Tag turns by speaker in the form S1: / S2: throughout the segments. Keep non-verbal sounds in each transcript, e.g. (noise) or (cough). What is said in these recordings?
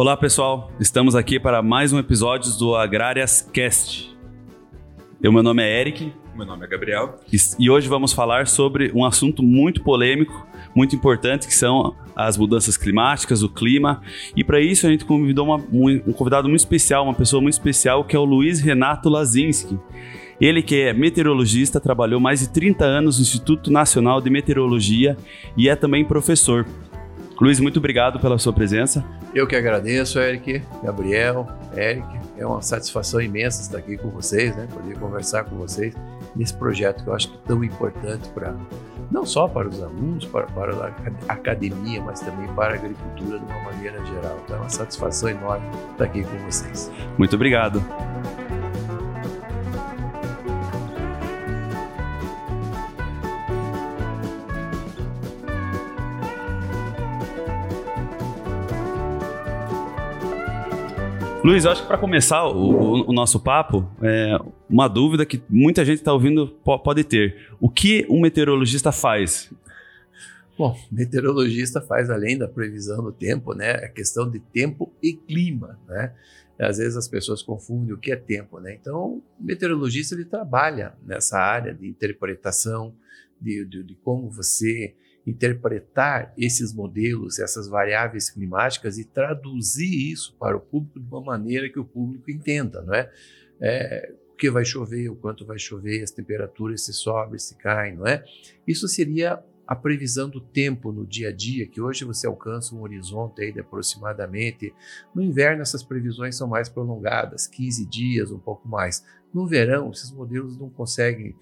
S1: Olá pessoal, estamos aqui para mais um episódio do Agrárias Cast. Eu, meu nome é Eric.
S2: Meu nome é Gabriel.
S1: E hoje vamos falar sobre um assunto muito polêmico, muito importante, que são as mudanças climáticas, o clima. E para isso a gente convidou uma, um convidado muito especial, uma pessoa muito especial, que é o Luiz Renato Lazinski. Ele que é meteorologista, trabalhou mais de 30 anos no Instituto Nacional de Meteorologia e é também professor. Luiz, muito obrigado pela sua presença.
S3: Eu que agradeço, Eric, Gabriel, Eric. É uma satisfação imensa estar aqui com vocês, né? Poder conversar com vocês nesse projeto que eu acho que é tão importante para não só para os alunos, para, para a academia, mas também para a agricultura de uma maneira geral. Então é uma satisfação enorme estar aqui com vocês.
S1: Muito obrigado. Luiz, eu acho que para começar o, o, o, nosso papo, é uma dúvida que muita gente está ouvindo pode ter. O que um meteorologista faz?
S3: Bom, meteorologista faz além da previsão do tempo, né? A questão de tempo e clima, né? Às vezes as pessoas confundem o que é tempo, né? Então, o meteorologista ele trabalha nessa área de interpretação de, de, de como você interpretar esses modelos, essas variáveis climáticas e traduzir isso para o público de uma maneira que o público entenda, não é? é o que vai chover, o quanto vai chover, as temperaturas se sobem, se caem, não é? Isso seria a previsão do tempo no dia a dia, que hoje você alcança um horizonte aí de aproximadamente. No inverno, essas previsões são mais prolongadas, 15 dias, um pouco mais. No verão, esses modelos não conseguem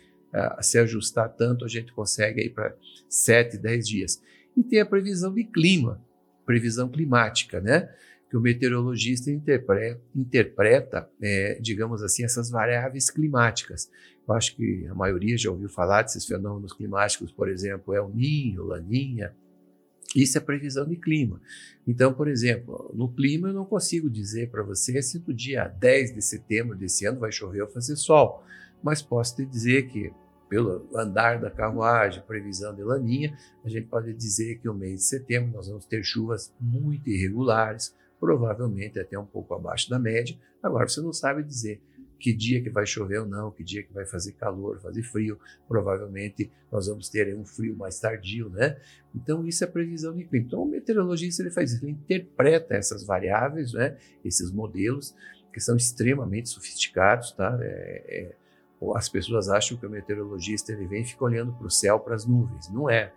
S3: se ajustar tanto, a gente consegue ir para 7, 10 dias. E tem a previsão de clima, previsão climática, né? Que o meteorologista interpreta, interpreta é, digamos assim, essas variáveis climáticas. Eu acho que a maioria já ouviu falar desses fenômenos climáticos, por exemplo, El Ninho, Laninha, isso é previsão de clima. Então, por exemplo, no clima eu não consigo dizer para você se no dia 10 de setembro desse ano vai chover ou fazer sol mas posso te dizer que, pelo andar da carruagem, previsão de laninha, a gente pode dizer que o mês de setembro nós vamos ter chuvas muito irregulares, provavelmente até um pouco abaixo da média. Agora, você não sabe dizer que dia que vai chover ou não, que dia que vai fazer calor, fazer frio. Provavelmente nós vamos ter um frio mais tardio, né? Então isso é previsão de clima. Então o meteorologista ele faz isso, ele interpreta essas variáveis, né? Esses modelos que são extremamente sofisticados, tá? É, é, as pessoas acham que o meteorologista ele vem e fica olhando para o céu, para as nuvens. Não é.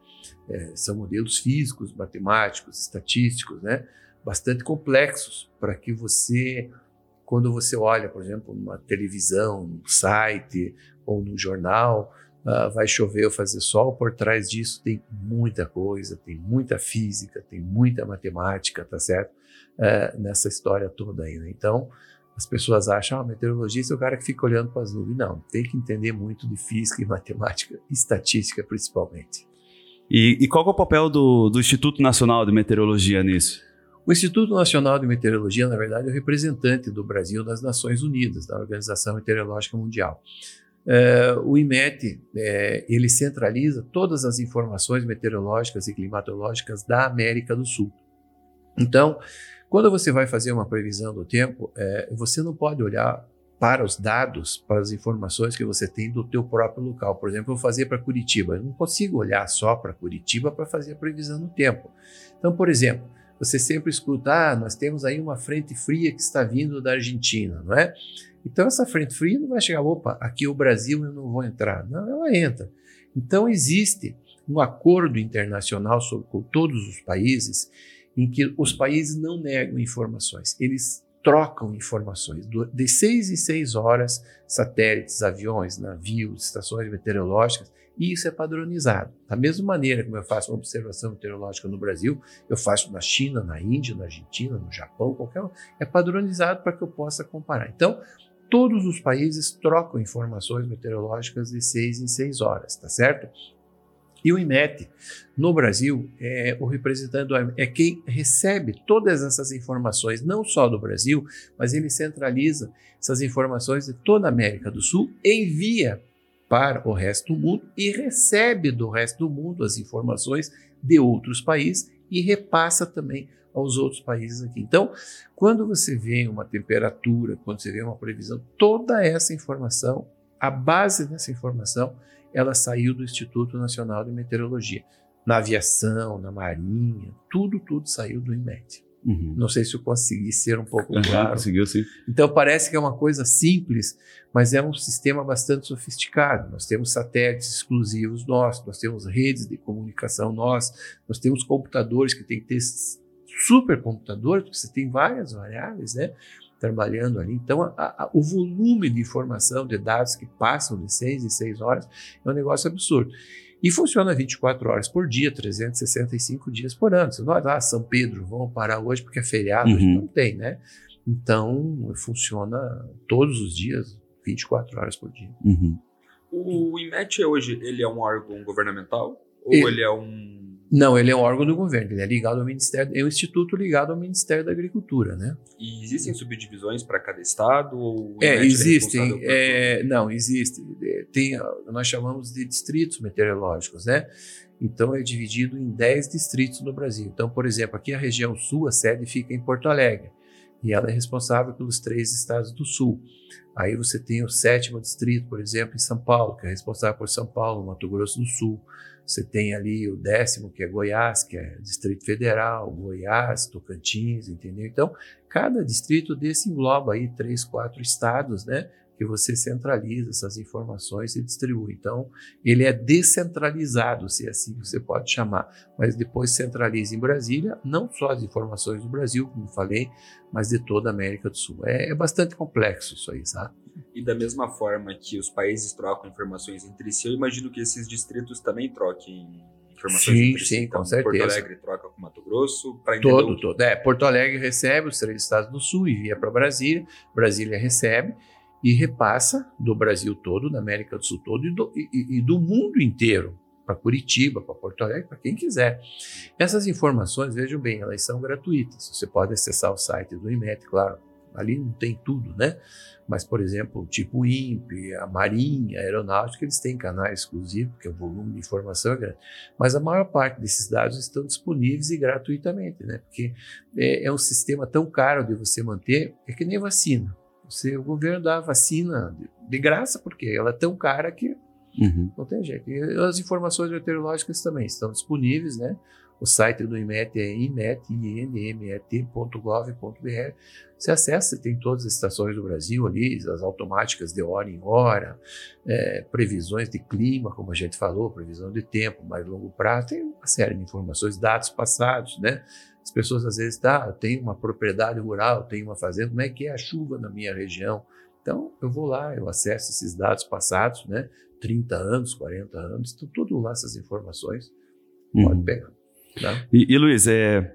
S3: é. São modelos físicos, matemáticos, estatísticos, né? bastante complexos para que você, quando você olha, por exemplo, numa televisão, num site ou num jornal, uh, vai chover ou fazer sol, por trás disso tem muita coisa, tem muita física, tem muita matemática, tá certo? Uh, nessa história toda aí. Né? Então, as pessoas acham, ah, meteorologista é o cara que fica olhando para as nuvens. Não, tem que entender muito de física e (laughs) matemática, estatística principalmente.
S1: E, e qual é o papel do, do Instituto Nacional de Meteorologia nisso?
S3: O Instituto Nacional de Meteorologia, na verdade, é o representante do Brasil nas Nações Unidas, da Organização Meteorológica Mundial. É, o IMET é, ele centraliza todas as informações meteorológicas e climatológicas da América do Sul. Então, quando você vai fazer uma previsão do tempo, é, você não pode olhar para os dados, para as informações que você tem do teu próprio local. Por exemplo, eu fazer para Curitiba. Eu não consigo olhar só para Curitiba para fazer a previsão do tempo. Então, por exemplo, você sempre escuta, ah, nós temos aí uma frente fria que está vindo da Argentina, não é? Então, essa frente fria não vai chegar, opa, aqui é o Brasil eu não vou entrar. Não, ela entra. Então, existe um acordo internacional sobre, com todos os países em que os países não negam informações, eles trocam informações. De seis em seis horas, satélites, aviões, navios, estações meteorológicas, e isso é padronizado. Da mesma maneira como eu faço uma observação meteorológica no Brasil, eu faço na China, na Índia, na Argentina, no Japão, qualquer um, é padronizado para que eu possa comparar. Então, todos os países trocam informações meteorológicas de seis em seis horas, tá certo? E o IMET, no Brasil, é o representante do é quem recebe todas essas informações, não só do Brasil, mas ele centraliza essas informações de toda a América do Sul, envia para o resto do mundo e recebe do resto do mundo as informações de outros países e repassa também aos outros países aqui. Então, quando você vê uma temperatura, quando você vê uma previsão, toda essa informação, a base dessa informação, ela saiu do Instituto Nacional de Meteorologia. Na aviação, na marinha, tudo, tudo saiu do IMET. Uhum. Não sei se eu consegui ser um pouco uhum, claro.
S1: Conseguiu, sim.
S3: Então parece que é uma coisa simples, mas é um sistema bastante sofisticado. Nós temos satélites exclusivos nossos, nós temos redes de comunicação nossas, nós temos computadores que tem que ter supercomputadores, porque você tem várias variáveis, né? Trabalhando ali. Então, a, a, o volume de informação, de dados que passam de seis em seis horas é um negócio absurdo. E funciona 24 horas por dia, 365 dias por ano. Você não vai lá, São Pedro, vamos parar hoje porque é feriado, uhum. não tem, né? Então, funciona todos os dias, 24 horas por dia.
S2: Uhum. O IMET hoje, ele é um órgão governamental? Ou ele, ele é um
S3: não, ele é um órgão do governo, ele é ligado ao Ministério, é um instituto ligado ao Ministério da Agricultura, né?
S2: E existem subdivisões para cada estado? Ou
S3: é, é existem. É, não, existe. É, tem, nós chamamos de distritos meteorológicos, né? Então é dividido em 10 distritos no Brasil. Então, por exemplo, aqui a região sul, a sede fica em Porto Alegre e ela é responsável pelos três estados do sul. Aí você tem o sétimo distrito, por exemplo, em São Paulo, que é responsável por São Paulo, Mato Grosso do Sul. Você tem ali o décimo, que é Goiás, que é Distrito Federal, Goiás, Tocantins, entendeu? Então, cada distrito desse engloba aí três, quatro estados, né? Que você centraliza essas informações e distribui. Então, ele é descentralizado, se assim você pode chamar, mas depois centraliza em Brasília, não só as informações do Brasil, como falei, mas de toda a América do Sul. É, é bastante complexo isso aí, sabe?
S2: E da mesma forma que os países trocam informações entre si, eu imagino que esses distritos também troquem informações
S3: sim,
S2: entre
S3: si. Sim, então, com certeza.
S2: Porto Alegre troca com Mato Grosso
S3: para Todo, todo. É, Porto Alegre recebe os três estados do Sul e via para Brasília. Brasília recebe e repassa do Brasil todo, da América do Sul todo e do, e, e do mundo inteiro para Curitiba, para Porto Alegre, para quem quiser. Essas informações, vejam bem, elas são gratuitas. Você pode acessar o site do IMET, claro, ali não tem tudo, né? Mas, por exemplo, tipo o INPE, a Marinha, a Aeronáutica, eles têm canais exclusivos, porque o volume de informação é grande. Mas a maior parte desses dados estão disponíveis e gratuitamente, né? Porque é, é um sistema tão caro de você manter, é que nem vacina. Você, o governo dá a vacina de, de graça, porque ela é tão cara que Uhum. Não tem jeito. E as informações meteorológicas também estão disponíveis, né? O site do IMET é imet.gov.br. Você acessa, tem todas as estações do Brasil ali, as automáticas de hora em hora, é, previsões de clima, como a gente falou, previsão de tempo, mais longo prazo, tem uma série de informações, dados passados, né? As pessoas às vezes, tá, eu tenho uma propriedade rural, tenho uma fazenda, como é que é a chuva na minha região? Então, eu vou lá, eu acesso esses dados passados, né? 30 anos, 40 anos, estão tudo lá essas informações. Uhum. Pode pegar.
S1: Tá? E, e Luiz, é,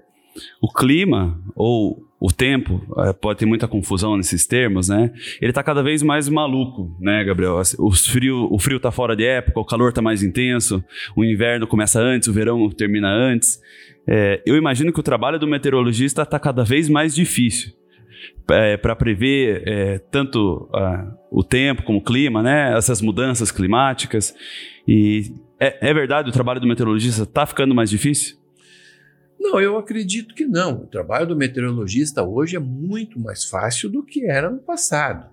S1: o clima ou o tempo, é, pode ter muita confusão nesses termos, né? Ele está cada vez mais maluco, né, Gabriel? Os frio, o frio está fora de época, o calor está mais intenso, o inverno começa antes, o verão termina antes. É, eu imagino que o trabalho do meteorologista está cada vez mais difícil é, para prever é, tanto uh, o tempo como o clima, né? Essas mudanças climáticas. E é, é verdade o trabalho do meteorologista está ficando mais difícil?
S3: Não, eu acredito que não. O trabalho do meteorologista hoje é muito mais fácil do que era no passado.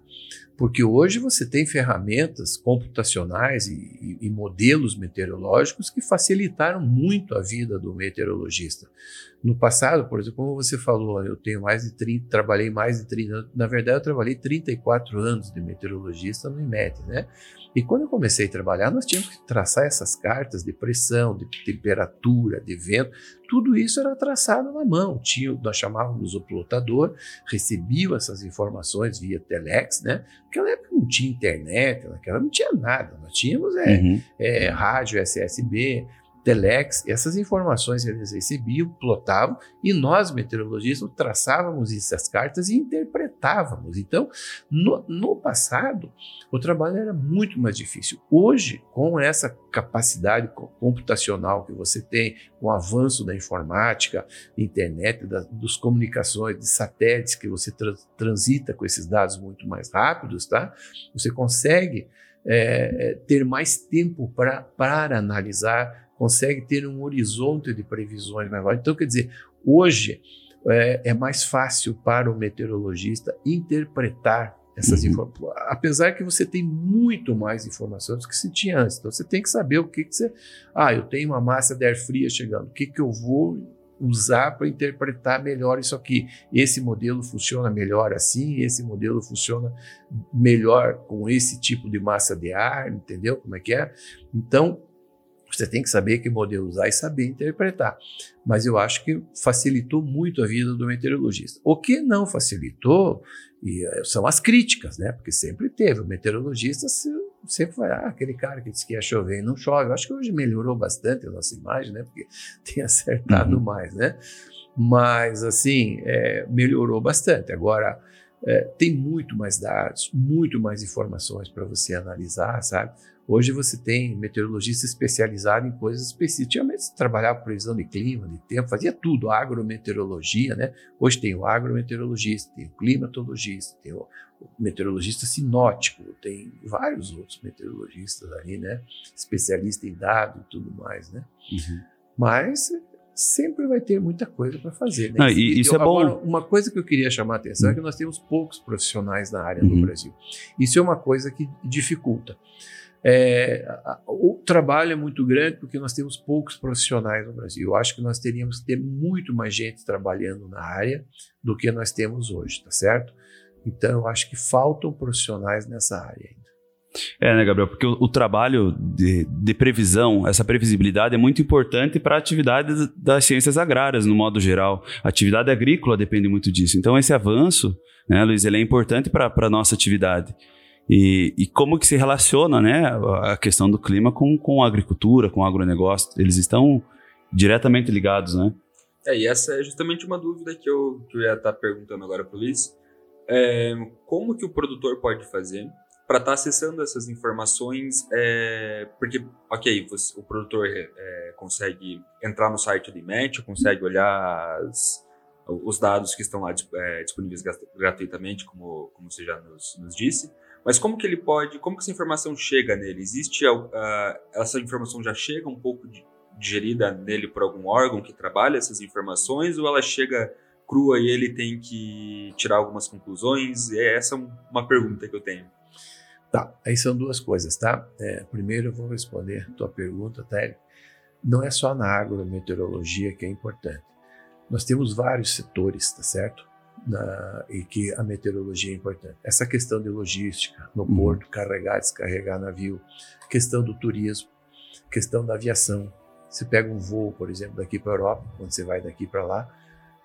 S3: Porque hoje você tem ferramentas computacionais e, e, e, modelos meteorológicos que facilitaram muito a vida do meteorologista. No passado, por exemplo, como você falou, eu tenho mais de 30, trabalhei mais de 30 anos, na verdade eu trabalhei 34 anos de meteorologista no IMET, né? E quando eu comecei a trabalhar, nós tínhamos que traçar essas cartas de pressão, de temperatura, de vento, tudo isso era traçado na mão. Tinha, nós chamávamos o plotador, recebia essas informações via telex, né? Naquela época não tinha internet, naquela não tinha nada. Nós tínhamos é, uhum. é, rádio, SSB, telex, essas informações eles recebiam, plotavam, e nós, meteorologistas, traçávamos essas cartas e interpretávamos. Então, no, no passado, o trabalho era muito mais difícil. Hoje, com essa capacidade computacional que você tem, com o avanço da informática, internet, da, dos comunicações, de satélites que você tra transita com esses dados muito mais rápidos, tá? Você consegue é ter mais tempo pra, para analisar, consegue ter um horizonte de previsões maior. Então, quer dizer, hoje é, é mais fácil para o meteorologista interpretar essas uhum. informações. Apesar que você tem muito mais informações do que se tinha antes. Então você tem que saber o que, que você. Ah, eu tenho uma massa de ar fria chegando. O que, que eu vou usar para interpretar melhor isso aqui? Esse modelo funciona melhor assim, esse modelo funciona melhor com esse tipo de massa de ar, entendeu? Como é que é? Então, você tem que saber que modelo usar e saber interpretar. Mas eu acho que facilitou muito a vida do meteorologista. O que não facilitou eh, são as críticas, né? Porque sempre teve. O meteorologista sempre vai, ah, aquele cara que disse que ia chover e não chove. Eu acho que hoje melhorou bastante a nossa imagem, né? Porque (laughs) tem acertado uhum. mais, né? Mas, assim, é, melhorou bastante. Agora, é, tem muito mais dados, muito mais informações para você analisar, sabe? Hoje você tem meteorologista especializado em coisas específicas. Antigamente você trabalhava com previsão de clima, de tempo, fazia tudo, agrometeorologia, né? Hoje tem o agrometeorologista, tem o climatologista, tem o meteorologista sinótico, tem vários outros meteorologistas ali, né? Especialista em dados e tudo mais, né? Uhum. Mas sempre vai ter muita coisa para fazer. Né?
S1: Não, e, isso é bom. Agora,
S3: uma coisa que eu queria chamar a atenção uhum. é que nós temos poucos profissionais na área uhum. no Brasil. Isso é uma coisa que dificulta. É, o trabalho é muito grande porque nós temos poucos profissionais no Brasil. Eu acho que nós teríamos que ter muito mais gente trabalhando na área do que nós temos hoje, tá certo? Então, eu acho que faltam profissionais nessa área ainda.
S1: É, né, Gabriel? Porque o, o trabalho de, de, previsão, essa previsibilidade é muito importante para a atividade das ciências agrárias, no modo geral. A atividade agrícola depende muito disso. Então, esse avanço, né, Luiz, ele é importante para a nossa atividade. E, e, como que se relaciona né, a questão do clima com, com a agricultura, com o agronegócio? Eles estão diretamente ligados, né?
S2: É, e essa é justamente uma dúvida que eu, que eu ia estar perguntando agora para o Luiz. É, como que o produtor pode fazer para estar tá acessando essas informações? É, porque, ok, você, o produtor é, consegue entrar no site do IMET, consegue olhar as, os dados que estão lá é, disponíveis gratuitamente, como, como você já nos, nos disse, mas como que ele pode, como que essa informação chega nele? Existe uh, essa informação já chega um pouco digerida nele por algum órgão que trabalha essas informações ou ela chega crua e ele tem que tirar algumas conclusões? É essa uma pergunta que eu tenho.
S3: Tá, aí são duas coisas, tá? É, primeiro eu vou responder a tua pergunta, Télio. Não é só na agrometeorologia que é importante. Nós temos vários setores, tá certo? Na, e que a meteorologia é importante. Essa questão de logística no uhum. porto, carregar, descarregar navio, questão do turismo, questão da aviação. Você pega um voo, por exemplo, daqui para a Europa, quando você vai daqui para lá,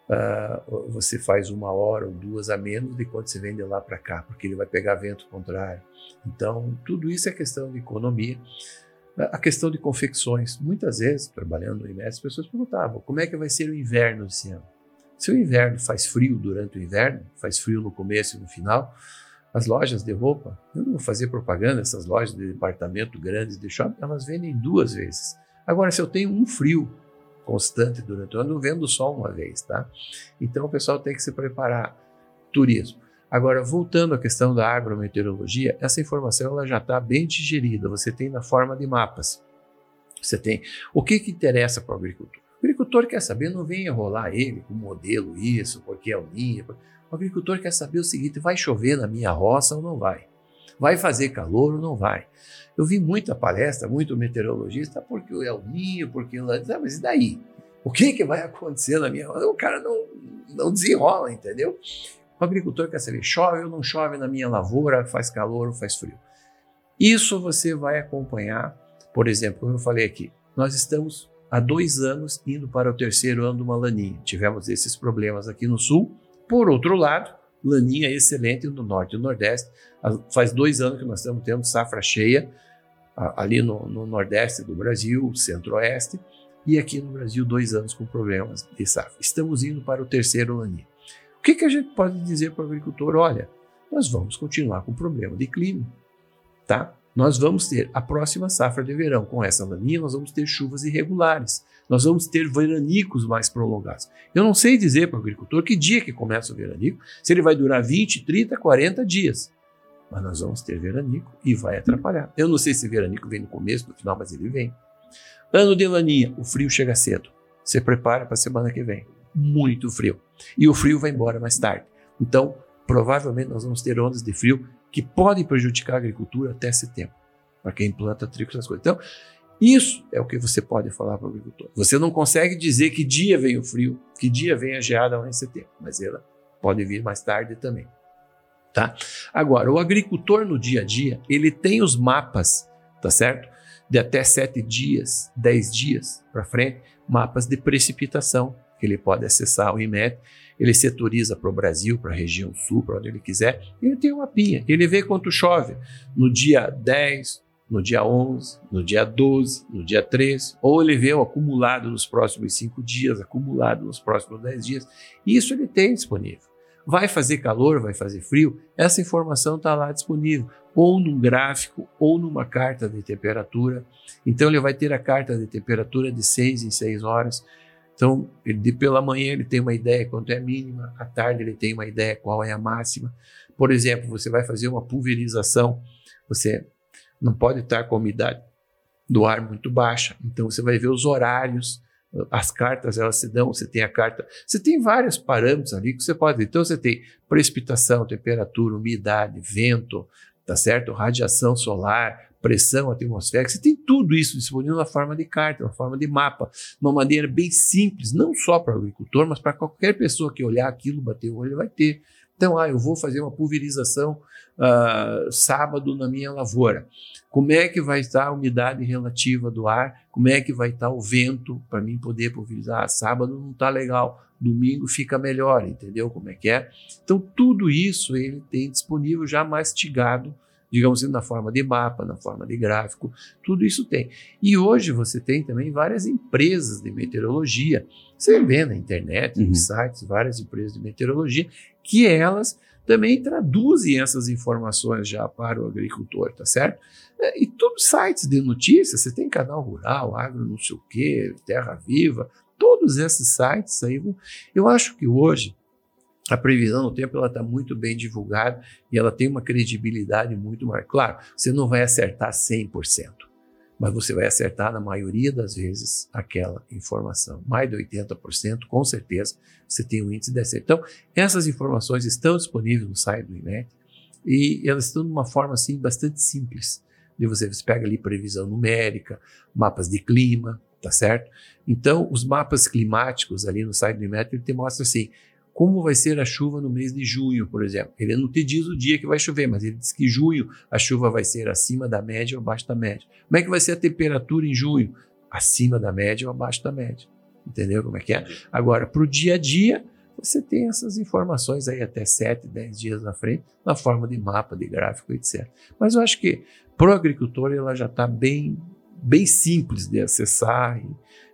S3: uh, você faz uma hora ou duas a menos de quando você vem de lá para cá, porque ele vai pegar vento contrário. Então, tudo isso é questão de economia. A questão de confecções. Muitas vezes, trabalhando no IMES, as pessoas perguntavam como é que vai ser o inverno esse ano. Se o inverno faz frio durante o inverno, faz frio no começo e no final, as lojas de roupa, eu não vou fazer propaganda, essas lojas de departamento grandes de shopping, elas vendem duas vezes. Agora, se eu tenho um frio constante durante o ano, eu vendo só uma vez, tá? Então o pessoal tem que se preparar. Turismo. Agora, voltando à questão da agrometeorologia, essa informação ela já está bem digerida, você tem na forma de mapas. Você tem o que, que interessa para o agricultor. O agricultor quer saber, não vem enrolar ele com modelo isso, porque é o linha. O agricultor quer saber o seguinte: vai chover na minha roça ou não vai? Vai fazer calor ou não vai? Eu vi muita palestra, muito meteorologista, porque o El Ninho, porque o ah, mas e daí? O que, que vai acontecer na minha roça? O cara não, não desenrola, entendeu? O agricultor quer saber, chove ou não chove na minha lavoura, faz calor ou faz frio. Isso você vai acompanhar, por exemplo, como eu falei aqui, nós estamos há dois anos indo para o terceiro ano de uma laninha. Tivemos esses problemas aqui no sul. Por outro lado, laninha excelente no norte e no nordeste. Faz dois anos que nós estamos tendo safra cheia ali no, no nordeste do Brasil, centro-oeste, e aqui no Brasil dois anos com problemas de safra. Estamos indo para o terceiro laninha. O que, que a gente pode dizer para o agricultor? Olha, nós vamos continuar com o problema de clima, tá? Nós vamos ter a próxima safra de verão com essa laninha, nós vamos ter chuvas irregulares, nós vamos ter veranicos mais prolongados. Eu não sei dizer para o agricultor que dia que começa o veranico, se ele vai durar 20, 30, 40 dias. Mas nós vamos ter veranico e vai atrapalhar. Eu não sei se veranico vem no começo, no final, mas ele vem. Ano de laninha, o frio chega cedo. Você prepara para a semana que vem. Muito frio. E o frio vai embora mais tarde. Então, provavelmente nós vamos ter ondas de frio que podem prejudicar a agricultura até setembro, para quem planta trigo essas coisas. Então, isso é o que você pode falar para o agricultor. Você não consegue dizer que dia vem o frio, que dia vem a geada lá em setembro, mas ela pode vir mais tarde também. Tá? Agora, o agricultor no dia a dia, ele tem os mapas, tá certo? De até sete dias, dez dias para frente, mapas de precipitação que ele pode acessar o IMET. Ele setoriza para o Brasil, para a região sul, para onde ele quiser. Ele tem uma pinha. Ele vê quanto chove no dia 10, no dia 11, no dia 12, no dia 13, ou ele vê o acumulado nos próximos 5 dias, acumulado nos próximos 10 dias. Isso ele tem disponível. Vai fazer calor, vai fazer frio, essa informação está lá disponível, ou num gráfico, ou numa carta de temperatura. Então ele vai ter a carta de temperatura de 6 em 6 horas. Então, ele, de pela manhã ele tem uma ideia quanto é a mínima, à tarde ele tem uma ideia qual é a máxima. Por exemplo, você vai fazer uma pulverização, você não pode estar com a umidade do ar muito baixa, então você vai ver os horários as cartas elas se dão, você tem a carta, você tem vários parâmetros ali que você pode. Então você tem precipitação, temperatura, umidade, vento, tá certo? Radiação solar, pressão atmosférica, você tem tudo isso disponível na forma de carta, na forma de mapa, de uma maneira bem simples, não só para o agricultor, mas para qualquer pessoa que olhar aquilo, bater o olho, vai ter. Então, ah, eu vou fazer uma pulverização uh, sábado na minha lavoura. Como é que vai estar a umidade relativa do ar? Como é que vai estar o vento para mim poder pulverizar? Sábado não está legal, domingo fica melhor, entendeu como é que é? Então, tudo isso ele tem disponível já mastigado digamos assim, na forma de mapa, na forma de gráfico, tudo isso tem. E hoje você tem também várias empresas de meteorologia. Você vê na internet, uhum. sites, várias empresas de meteorologia, que elas também traduzem essas informações já para o agricultor, tá certo? É, e todos os sites de notícias, você tem canal rural, agro não sei o quê, terra viva, todos esses sites aí, eu acho que hoje a previsão no tempo ela está muito bem divulgada e ela tem uma credibilidade muito maior. Claro, você não vai acertar 100%, mas você vai acertar na maioria das vezes aquela informação. Mais de 80%, com certeza, você tem um índice de acerto. Então, essas informações estão disponíveis no site do INET e elas estão de uma forma assim bastante simples. De você, você pega ali previsão numérica, mapas de clima, tá certo? Então, os mapas climáticos ali no site do INET, ele te mostra assim, como vai ser a chuva no mês de junho, por exemplo. Ele não te diz o dia que vai chover, mas ele diz que junho a chuva vai ser acima da média ou abaixo da média. Como é que vai ser a temperatura em junho? Acima da média ou abaixo da média. Entendeu como é que é? Agora, para o dia a dia, você tem essas informações aí até 7, 10 dias na frente, na forma de mapa, de gráfico, etc. Mas eu acho que para o agricultor ela já está bem, bem simples de acessar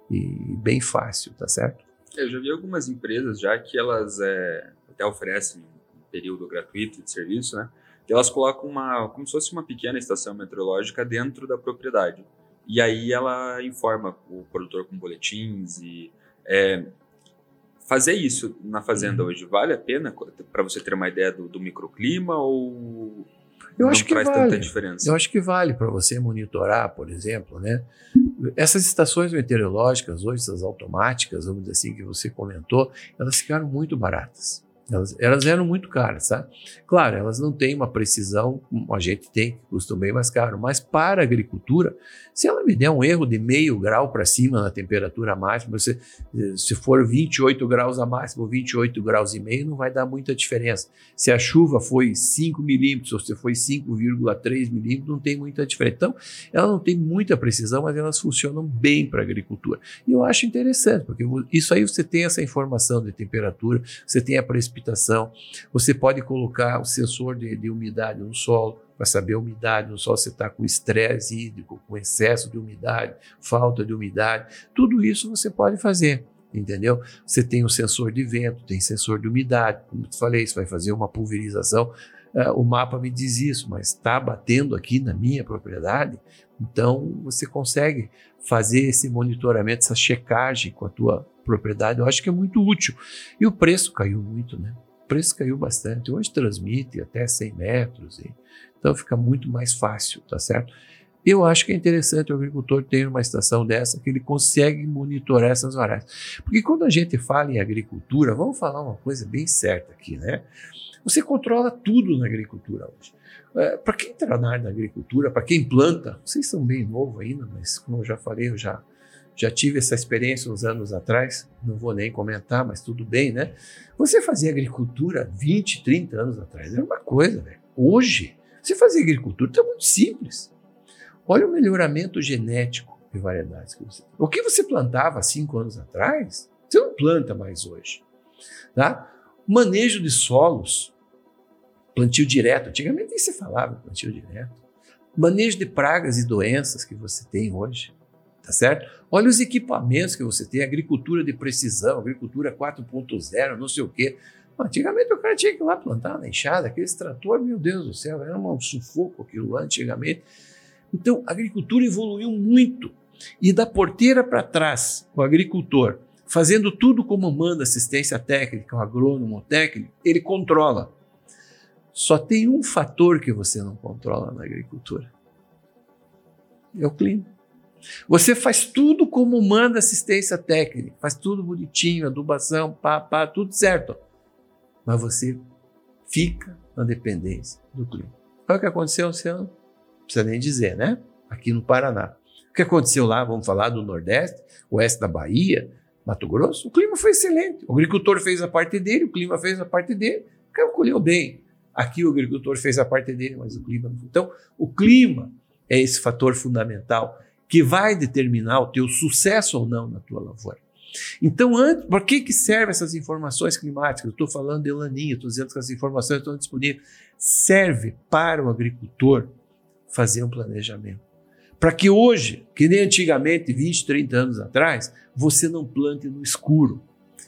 S3: e, e bem fácil, tá certo?
S2: Eu já vi algumas empresas já que elas é, até oferecem um período gratuito de serviço, né? Que elas colocam uma, como se fosse uma pequena estação meteorológica dentro da propriedade. E aí ela informa o produtor com boletins e é, fazer isso na fazenda uhum. hoje vale a pena para você ter uma ideia do, do microclima ou
S3: eu acho que vale. Eu acho que vale para você monitorar, por exemplo, né? Essas estações meteorológicas, hoje, essas automáticas, vamos dizer assim, que você comentou, elas ficaram muito baratas. Elas, elas eram muito caras, tá? Claro, elas não têm uma precisão a gente tem, custam bem mais caro, mas para a agricultura, se ela me der um erro de meio grau para cima na temperatura máxima, você, se for 28 graus a máxima ou 28 graus e meio, não vai dar muita diferença. Se a chuva foi 5 milímetros ou se foi 5,3 milímetros, não tem muita diferença. Então, ela não tem muita precisão, mas elas funcionam bem para a agricultura. E eu acho interessante, porque isso aí você tem essa informação de temperatura, você tem a precipitação precipitação. Você pode colocar o sensor de, de umidade no solo para saber a umidade no solo, se está com estresse hídrico, com excesso de umidade, falta de umidade. Tudo isso você pode fazer. entendeu? Você tem o sensor de vento, tem sensor de umidade, como eu te falei, você vai fazer uma pulverização, uh, o mapa me diz isso, mas está batendo aqui na minha propriedade, então você consegue fazer esse monitoramento, essa checagem com a tua propriedade, eu acho que é muito útil. E o preço caiu muito, né? O preço caiu bastante. Hoje transmite até 100 metros, então fica muito mais fácil, tá certo? Eu acho que é interessante o agricultor ter uma estação dessa que ele consegue monitorar essas variáveis. Porque quando a gente fala em agricultura, vamos falar uma coisa bem certa aqui, né? Você controla tudo na agricultura hoje. É, para quem está na área da agricultura, para quem planta, vocês são bem novos ainda, mas como eu já falei, eu já, já tive essa experiência uns anos atrás, não vou nem comentar, mas tudo bem, né? Você fazia agricultura 20, 30 anos atrás, era uma coisa, velho. Hoje, você fazer agricultura está muito simples. Olha o melhoramento genético de variedades que você. O que você plantava cinco anos atrás, você não planta mais hoje. Tá? Manejo de solos, plantio direto. Antigamente nem se falava plantio direto. Manejo de pragas e doenças que você tem hoje. Tá certo? Olha os equipamentos que você tem, agricultura de precisão, agricultura 4.0, não sei o quê. Antigamente o cara tinha que ir lá plantar na enxada, aquele extrator, meu Deus do céu, era um sufoco aquilo lá antigamente. Então, a agricultura evoluiu muito. E da porteira para trás, o agricultor, fazendo tudo como manda assistência técnica, o agrônomo, o técnico, ele controla. Só tem um fator que você não controla na agricultura: é o clima. Você faz tudo como manda assistência técnica, faz tudo bonitinho, adubação, pá, pá, tudo certo. Mas você fica na dependência do clima. Olha o que aconteceu esse ano precisa nem dizer, né? Aqui no Paraná. O que aconteceu lá, vamos falar do Nordeste, oeste da Bahia, Mato Grosso, o clima foi excelente. O agricultor fez a parte dele, o clima fez a parte dele, calculou bem. Aqui o agricultor fez a parte dele, mas o clima não. Então, o clima é esse fator fundamental que vai determinar o teu sucesso ou não na tua lavoura. Então, por que, que servem essas informações climáticas? Eu estou falando de laninha, estou dizendo que as informações estão disponíveis. Serve para o agricultor fazer um planejamento. Para que hoje, que nem antigamente, 20, 30 anos atrás, você não plante no escuro.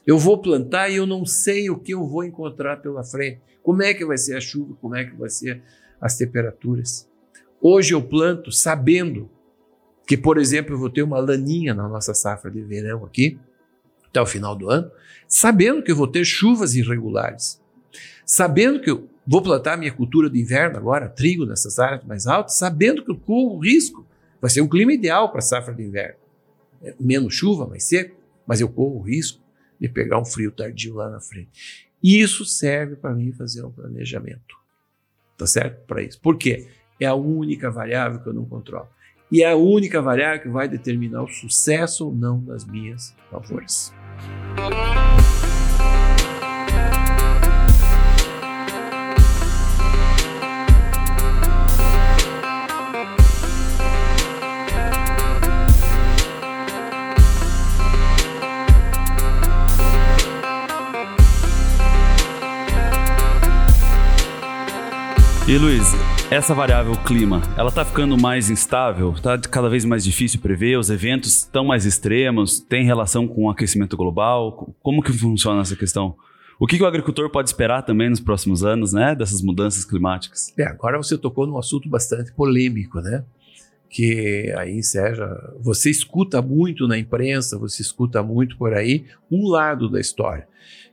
S3: Eu vou plantar e eu não sei o que eu vou encontrar pela frente. Como é que vai ser a chuva, como é que vai ser as temperaturas. Hoje eu planto sabendo que, por exemplo, eu vou ter uma laninha na nossa safra de verão aqui, até o final do ano, sabendo que eu vou ter chuvas irregulares, sabendo que eu Vou plantar minha cultura de inverno agora, trigo nessas áreas mais altas, sabendo que eu corro risco. Vai ser um clima ideal para a safra de inverno. É menos chuva, mais seco, mas eu corro o risco de pegar um frio tardio lá na frente. Isso serve para mim fazer um planejamento. Tá certo? Para isso. Por quê? É a única variável que eu não controlo. E é a única variável que vai determinar o sucesso ou não das minhas lavouras.
S1: E Luiz, essa variável clima, ela tá ficando mais instável? Tá cada vez mais difícil prever? Os eventos estão mais extremos? Tem relação com o aquecimento global? Como que funciona essa questão? O que, que, o agricultor pode esperar também nos próximos anos, né, dessas mudanças climáticas?
S3: É, agora você tocou num assunto bastante polêmico, né? Que aí, seja, você escuta muito na imprensa, você escuta muito por aí um lado da história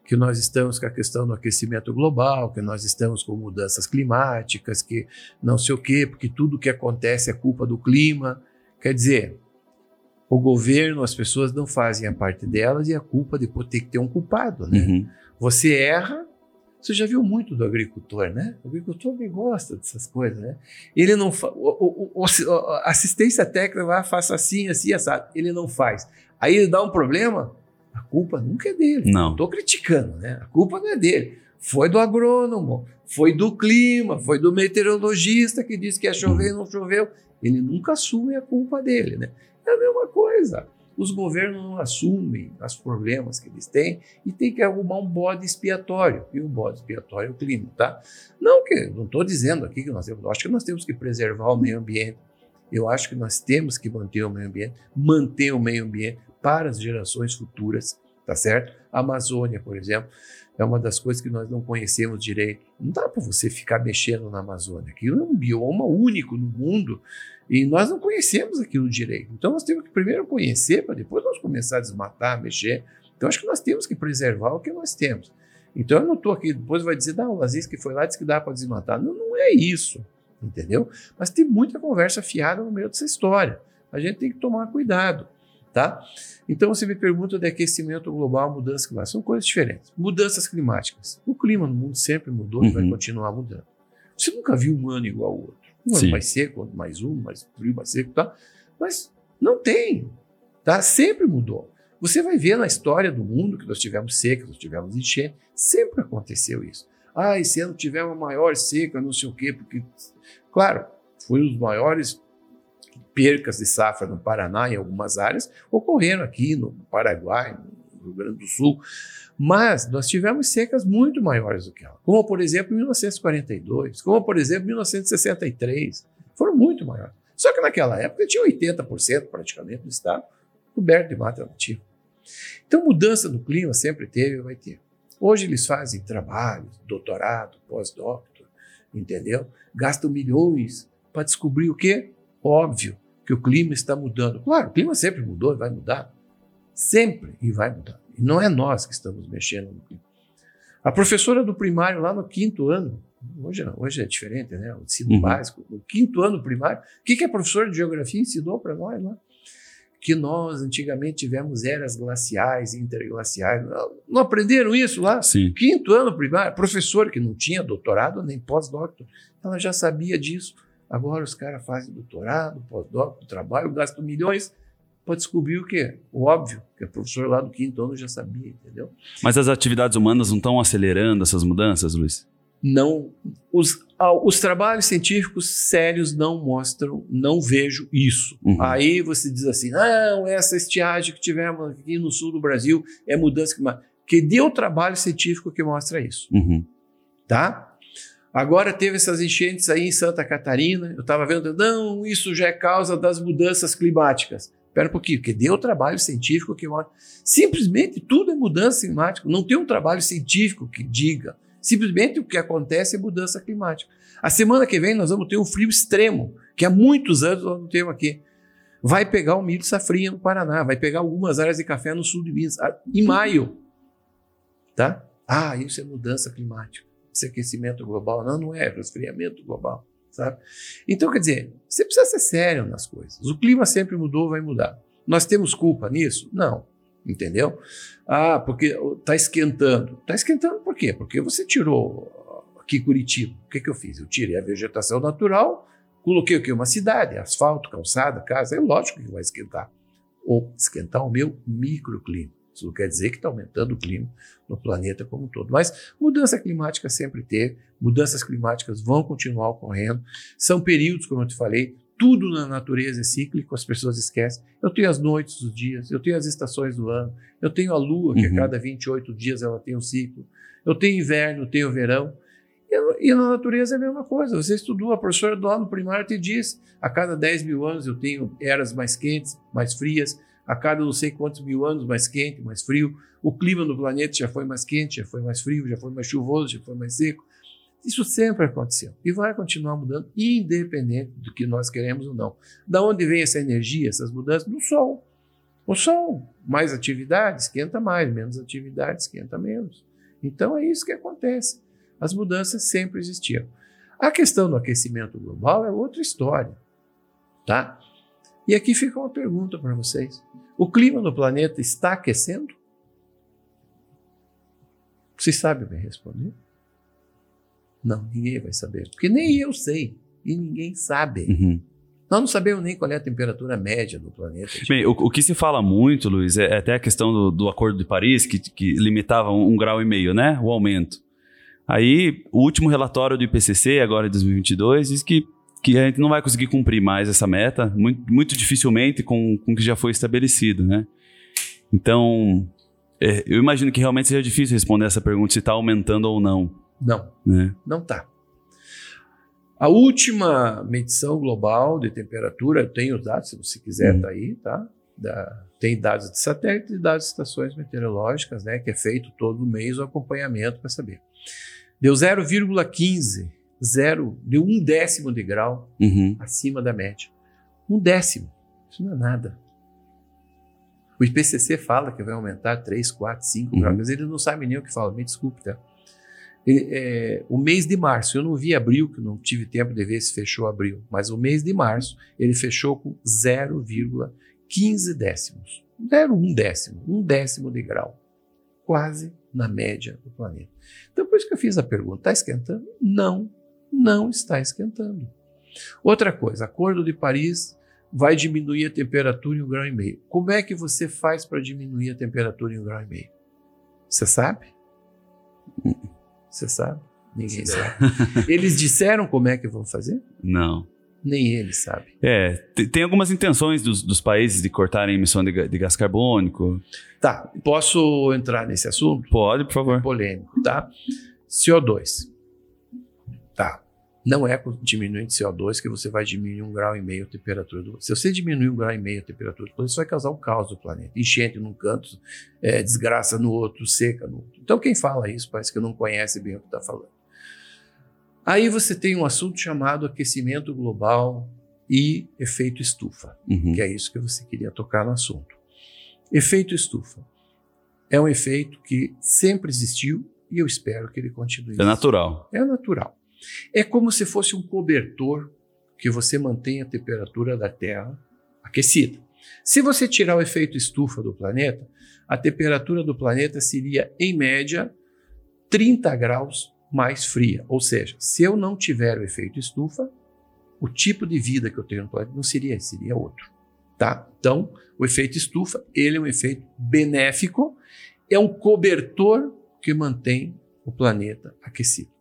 S3: que nós estamos com a questão do aquecimento global, que nós estamos com mudanças climáticas, que não sei o quê, porque tudo que acontece é culpa do clima. Quer dizer, o governo, as pessoas não fazem a parte delas e a culpa depois tem que ter um culpado, né? Uhum. Você erra, você já viu muito do agricultor, né? O agricultor que gosta dessas coisas, né? Ele não fa... o, o, o, assistência técnica vai faça assim, assim, assado. Ele não faz. Aí ele dá um problema, a culpa nunca é dele.
S1: Não.
S3: Estou criticando, né? A culpa não é dele. Foi do agrônomo, foi do clima, foi do meteorologista que disse que ia chover e não choveu. Ele nunca assume a culpa dele, né? É a mesma coisa. Os governos não assumem os problemas que eles têm e tem que arrumar um bode expiatório. E o bode expiatório é o clima, tá? Não que não estou dizendo aqui que nós temos, acho que nós temos que preservar o meio ambiente. Eu acho que nós temos que manter o meio ambiente, manter o meio ambiente, para as gerações futuras tá certo? A Amazônia, por exemplo, é uma das coisas que nós não conhecemos direito. Não dá para você ficar mexendo na Amazônia. Aquilo é um bioma único no mundo e nós não conhecemos aquilo direito. Então nós temos que primeiro conhecer para depois nós começar a desmatar, mexer. Então acho que nós temos que preservar o que nós temos. Então eu não estou aqui, depois vai dizer, não, o Aziz que foi lá disse que dá para desmatar. Não, não é isso, entendeu? Mas tem muita conversa fiada no meio dessa história. A gente tem que tomar cuidado, tá? Então você me pergunta de aquecimento global, mudança climática. São coisas diferentes. Mudanças climáticas. O clima no mundo sempre mudou uhum. e vai uhum. continuar mudando. Você nunca viu um ano igual ao outro. Um Sim. ano mais seco, mais um, mais frio, mais seco, tá? Mas não tem, tá? Sempre mudou. Você vai ver na história do mundo que nós tivemos secas, nós tivemos enchente, sempre aconteceu isso. Ah, esse ano tivemos uma maior seca, não sei o quê, porque, claro, foi um dos maiores percas de safra no Paraná em algumas áreas, ocorreram aqui no Paraguai, no Rio Grande do Sul, mas nós tivemos secas muito maiores do que ela, como por exemplo em 1942, como por exemplo em 1963, foram muito maiores. Só que naquela época tinha 80% praticamente do estado coberto de mata nativa. Então mudança no clima sempre teve e vai ter. Hoje eles fazem trabalhos, doutorado, pós-doutor, entendeu? Gastam milhões para descobrir o quê? Óbvio que o clima está mudando. Claro, o clima sempre mudou e vai mudar. Sempre e vai mudar. E não é nós que estamos mexendo no clima. A professora do primário, lá no quinto ano, hoje, hoje é diferente, né? O ensino uhum. básico, no quinto ano primário, o que, que a professora de geografia ensinou para nós lá? Que nós antigamente tivemos eras glaciais e interglaciais. Não, aprenderam isso lá?
S1: Sim.
S3: Quinto ano primário, professor que não tinha doutorado nem pós-doutor, ela já sabia disso. Agora os caras fazem doutorado, pós-doutorado, trabalho, gastam milhões para descobrir o quê? O óbvio, que o professor lá do quinto ano já sabia, entendeu?
S1: Mas as atividades humanas não estão acelerando essas mudanças, Luiz?
S3: Não. Os, os trabalhos científicos sérios não mostram, não vejo isso. Uhum. Aí você diz assim: não, essa estiagem que tivemos aqui no sul do Brasil é mudança climática. Que deu trabalho científico que mostra isso.
S1: Uhum.
S3: Tá? Agora teve essas enchentes aí em Santa Catarina. Eu estava vendo, não, isso já é causa das mudanças climáticas. Espera um pouquinho, porque deu trabalho científico que mostra. Simplesmente tudo é mudança climática. Não tem um trabalho científico que diga. Simplesmente o que acontece é mudança climática. A semana que vem nós vamos ter um frio extremo, que há muitos anos nós não temos aqui. Vai pegar o milho safrinha no Paraná, vai pegar algumas áreas de café no sul de Minas, em maio. Tá? Ah, isso é mudança climática esse aquecimento global. Não, não é, é resfriamento global, sabe? Então, quer dizer, você precisa ser sério nas coisas. O clima sempre mudou, vai mudar. Nós temos culpa nisso? Não. Entendeu? Ah, porque está esquentando. Está esquentando por quê? Porque você tirou aqui Curitiba. O que, que eu fiz? Eu tirei a vegetação natural, coloquei aqui uma cidade, asfalto, calçada, casa. É lógico que vai esquentar. Ou esquentar o meu microclima. Isso não quer dizer que está aumentando o clima no planeta como um todo. Mas mudança climática sempre teve, mudanças climáticas vão continuar ocorrendo. São períodos, como eu te falei, tudo na natureza é cíclico, as pessoas esquecem. Eu tenho as noites, os dias, eu tenho as estações do ano, eu tenho a lua, que uhum. a cada 28 dias ela tem um ciclo, eu tenho inverno, eu tenho verão. E, e na natureza é a mesma coisa. Você estudou, a professora do ano primário te diz: a cada 10 mil anos eu tenho eras mais quentes, mais frias, a cada não sei quantos mil anos mais quente, mais frio. O clima do planeta já foi mais quente, já foi mais frio, já foi mais chuvoso, já foi mais seco. Isso sempre aconteceu e vai continuar mudando, independente do que nós queremos ou não. Da onde vem essa energia, essas mudanças? Do Sol. O Sol, mais atividade, esquenta mais, menos atividade, esquenta menos. Então é isso que acontece. As mudanças sempre existiram. A questão do aquecimento global é outra história, tá? E aqui fica uma pergunta para vocês. O clima no planeta está aquecendo? Vocês sabem me responder? Não, ninguém vai saber. Porque nem eu sei. E ninguém sabe.
S1: Uhum.
S3: Nós não sabemos nem qual é a temperatura média do planeta.
S1: Bem, o, o que se fala muito, Luiz, é, é até a questão do, do, Acordo de Paris, que, que limitava um, um, grau e meio, né? O aumento. Aí, o último relatório do IPCC, agora de 2022, diz que que a gente não vai conseguir cumprir mais essa meta, muito, muito dificilmente com, com o que já foi estabelecido, né? Então, é, eu imagino que realmente seja difícil responder essa pergunta se está aumentando ou não.
S3: Não,
S1: né?
S3: não está. A última medição global de temperatura, eu tenho os dados, se você quiser, está hum. aí, tá? Da, tem dados de satélite e dados de estações meteorológicas, né, que é feito todo mês o acompanhamento para saber. Deu 0,15, zero, deu um décimo de grau
S1: Uhum.
S3: acima da média. Um décimo. Isso não é nada. O IPCC fala que vai aumentar 3, 4, 5
S1: Uhum.
S3: graus, mas ele não sabe nem o que fala. Me desculpe, tá? É, o mês de março, eu não vi abril, que não tive tempo de ver se fechou abril, mas o mês de março ele fechou com 0,15 décimos. 0,1 décimo, um décimo de grau. Quase na média do planeta. Então, por isso que eu fiz a pergunta: está esquentando? Não, não está esquentando. Outra coisa, Acordo de Paris vai diminuir a temperatura em um grau e meio. Como é que você faz para diminuir a temperatura em um grau e meio? Você sabe? Você sabe? Ninguém sabe. (laughs) Eles disseram como é que vão fazer?
S1: Não.
S3: Nem eles sabem.
S1: É, te- tem algumas intenções dos, dos países de cortarem a emissão de, de gás carbônico.
S3: Tá, posso entrar nesse assunto?
S1: Pode, por favor.
S3: polêmico, tá? CO2. Tá. Não é com diminuindo CO2 que você vai diminuir um grau e meio a temperatura do Se você diminuir um grau e meio a temperatura do planeta, isso vai causar um caos do planeta. Enchente num canto, é, desgraça no outro, seca no outro. Então quem fala isso parece que não conhece bem o que está falando. Aí você tem um assunto chamado aquecimento global e efeito estufa
S1: Uhum.
S3: que é isso que você queria tocar no assunto. Efeito estufa é um efeito que sempre existiu e eu espero que ele continue.
S1: É natural.
S3: É natural. É como se fosse um cobertor que você mantém a temperatura da Terra aquecida. Se você tirar o efeito estufa do planeta, a temperatura do planeta seria, em média, 30 graus mais fria. Ou seja, se eu não tiver o efeito estufa, o tipo de vida que eu tenho no planeta não seria esse, seria outro. Tá? Então, o efeito estufa, ele é um efeito benéfico, é um cobertor que mantém o planeta aquecido.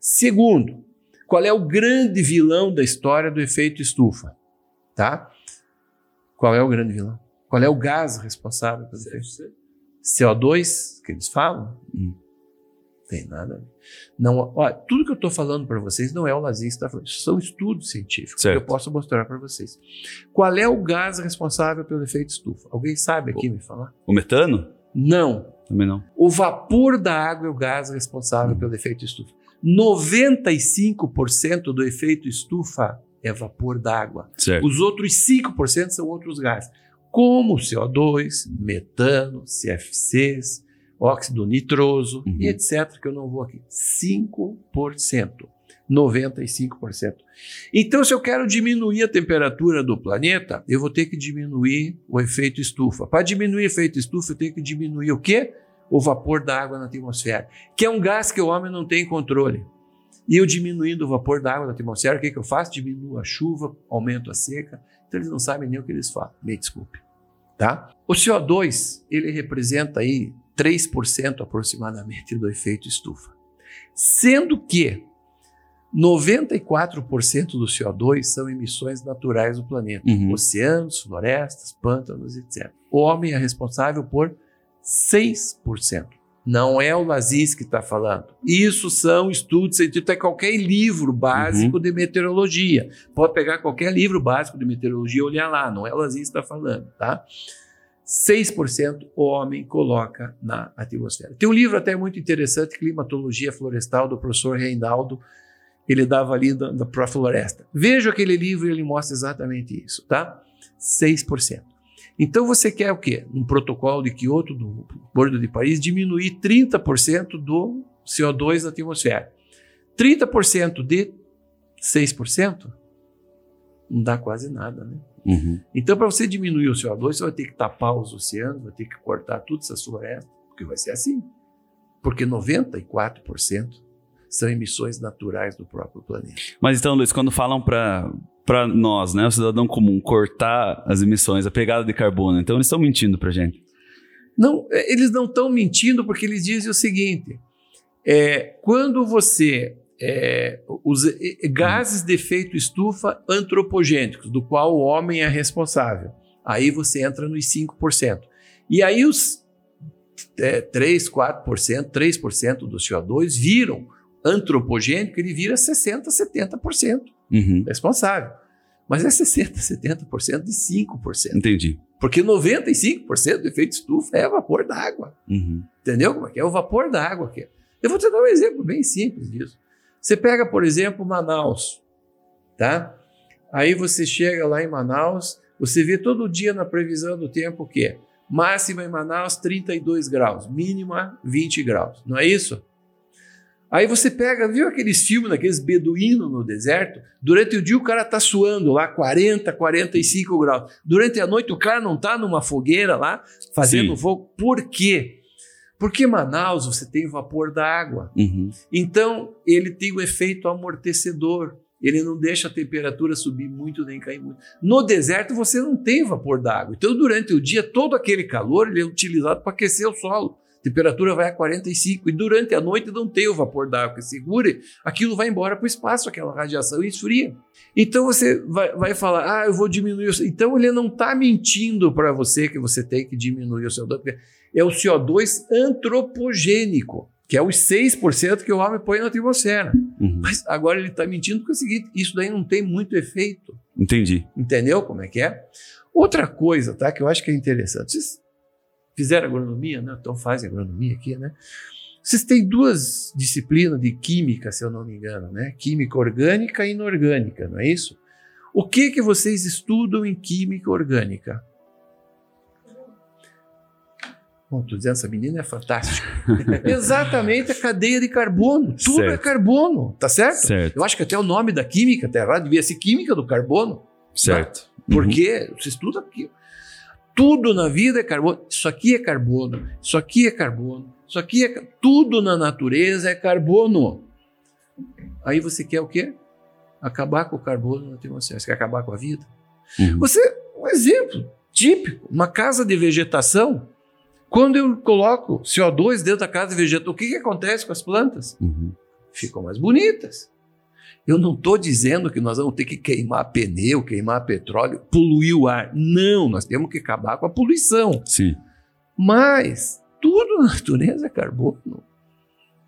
S3: Segundo, qual é o grande vilão da história do efeito estufa? Tá? Qual é o grande vilão? Qual é o gás responsável pelo efeito?
S2: CFC?
S3: CO2, que eles falam?
S1: Hum.
S3: Tem nada. Não, ó, tudo que eu estou falando para vocês não é o Lazinho que está falando. São estudos científicos
S1: Certo.
S3: que eu posso mostrar para vocês. Qual é o gás responsável pelo efeito estufa? Alguém sabe aqui me falar?
S1: O metano?
S3: Não.
S1: Também não.
S3: O vapor da água é o gás responsável
S1: Hum.
S3: pelo efeito estufa. 95% do efeito estufa é vapor d'água. Os outros 5% são outros gases, como CO2, metano, CFCs, óxido nitroso
S1: Uhum.
S3: e etc., que eu não vou aqui. 5%. 95%. Então, se eu quero diminuir a temperatura do planeta, eu vou ter que diminuir o efeito estufa. Para diminuir o efeito estufa, eu tenho que diminuir o quê? O vapor da água na atmosfera, que é um gás que o homem não tem controle. E eu diminuindo o vapor da água da atmosfera, o que, que eu faço? Diminuo a chuva, aumento a seca. Então eles não sabem nem o que eles falam. Me desculpe. Tá? O CO2, ele representa aí 3% aproximadamente do efeito estufa. Sendo que 94% do CO2 são emissões naturais do planeta.
S1: Uhum.
S3: Oceanos, florestas, pântanos, etc. O homem é responsável por 6%. Não é o Lazis que está falando. Isso são estudos científicos. É qualquer livro básico de meteorologia. Pode pegar qualquer livro básico de meteorologia e olhar lá. Não é o Lazis que está falando, tá? 6% o homem coloca na atmosfera. Tem um livro até muito interessante, Climatologia Florestal, do professor Reinaldo. Ele dava ali da Pro Floresta. Veja aquele livro e ele mostra exatamente isso, tá? 6%. Então você quer o quê? No protocolo de Kyoto, do Acordo de Paris, diminuir 30% do CO2 da atmosfera. 30% de 6% não dá quase nada, né?
S1: Uhum.
S3: Então, para você diminuir o CO2, você vai ter que tapar os oceanos, vai ter que cortar todas essas florestas, porque vai ser assim. Porque 94% são emissões naturais do próprio planeta.
S1: Mas então, Luiz, quando falam para para nós, né, o cidadão comum, cortar as emissões, a pegada de carbono, então eles estão mentindo para gente.
S3: Não, é, eles não estão mentindo porque eles dizem o seguinte: é, quando você é, os gases de efeito estufa antropogênicos, do qual o homem é responsável, aí você entra nos 5%. E aí os é, 3, 4%, 3% do CO2 viram antropogênico, ele vira 60%, 70%
S1: Uhum.
S3: responsável. Mas é 60%, 70% de 5%.
S1: Entendi.
S3: Porque 95% do efeito estufa é vapor d'água.
S1: Uhum.
S3: Entendeu como é que é? O vapor d'água aqui. Eu vou te dar um exemplo bem simples disso. Você pega, por exemplo, Manaus, tá? Aí você chega lá em Manaus, você vê todo dia na previsão do tempo o quê? Máxima em Manaus 32 graus, mínima 20 graus, não é isso? Aí você pega, viu aqueles filmes daqueles beduínos no deserto? Durante o dia o cara tá suando lá 40, 45 graus. Durante a noite o cara não tá numa fogueira lá fazendo
S1: Sim.
S3: fogo. Por quê? Porque Manaus você tem o vapor da água.
S1: Uhum.
S3: Então ele tem o efeito amortecedor. Ele não deixa a temperatura subir muito nem cair muito. No deserto você não tem vapor da água. Então durante o dia todo aquele calor ele é utilizado para aquecer o solo. Temperatura vai a 45 e durante a noite não tem o vapor d'água que segure, aquilo vai embora para o espaço, aquela radiação e esfria. Então você vai, vai falar, ah, eu vou diminuir o Então ele não está mentindo para você que você tem que diminuir o CO2, porque é o CO2 antropogênico, que é os 6% que o homem põe na atmosfera.
S1: Uhum.
S3: Mas agora ele está mentindo porque é o seguinte, isso daí não tem muito efeito.
S1: Entendi.
S3: Entendeu como é que é? Outra coisa, tá, que eu acho que é interessante. Vocês fizeram agronomia, né? Então fazem agronomia aqui, né? Vocês têm duas disciplinas de química, se eu não me engano, né? Química orgânica e inorgânica, não é isso? O que que vocês estudam em química orgânica? Bom, tô dizendo, essa menina é fantástica. (laughs) Exatamente a cadeia de carbono. Tudo é
S1: Certo.
S3: carbono, tá certo?
S1: Certo.
S3: Eu acho que até o nome da química tá errado, devia ser química do carbono.
S1: Certo. Uhum.
S3: Porque você estuda aqui. Tudo na vida é carbono. Isso aqui é carbono. Isso aqui é carbono. Isso aqui é. Tudo na natureza é carbono. Aí você quer o quê? Acabar com o carbono na atmosfera. Você quer acabar com a vida?
S1: Uhum.
S3: Você, um exemplo típico, uma casa de vegetação. Quando eu coloco CO2 dentro da casa de vegetação, o que, que acontece com as plantas?
S1: Uhum.
S3: ficam mais bonitas. Eu não estou dizendo que nós vamos ter que queimar pneu, queimar petróleo, poluir o ar. Não, nós temos que acabar com a poluição.
S1: Sim.
S3: Mas tudo na natureza é carbono.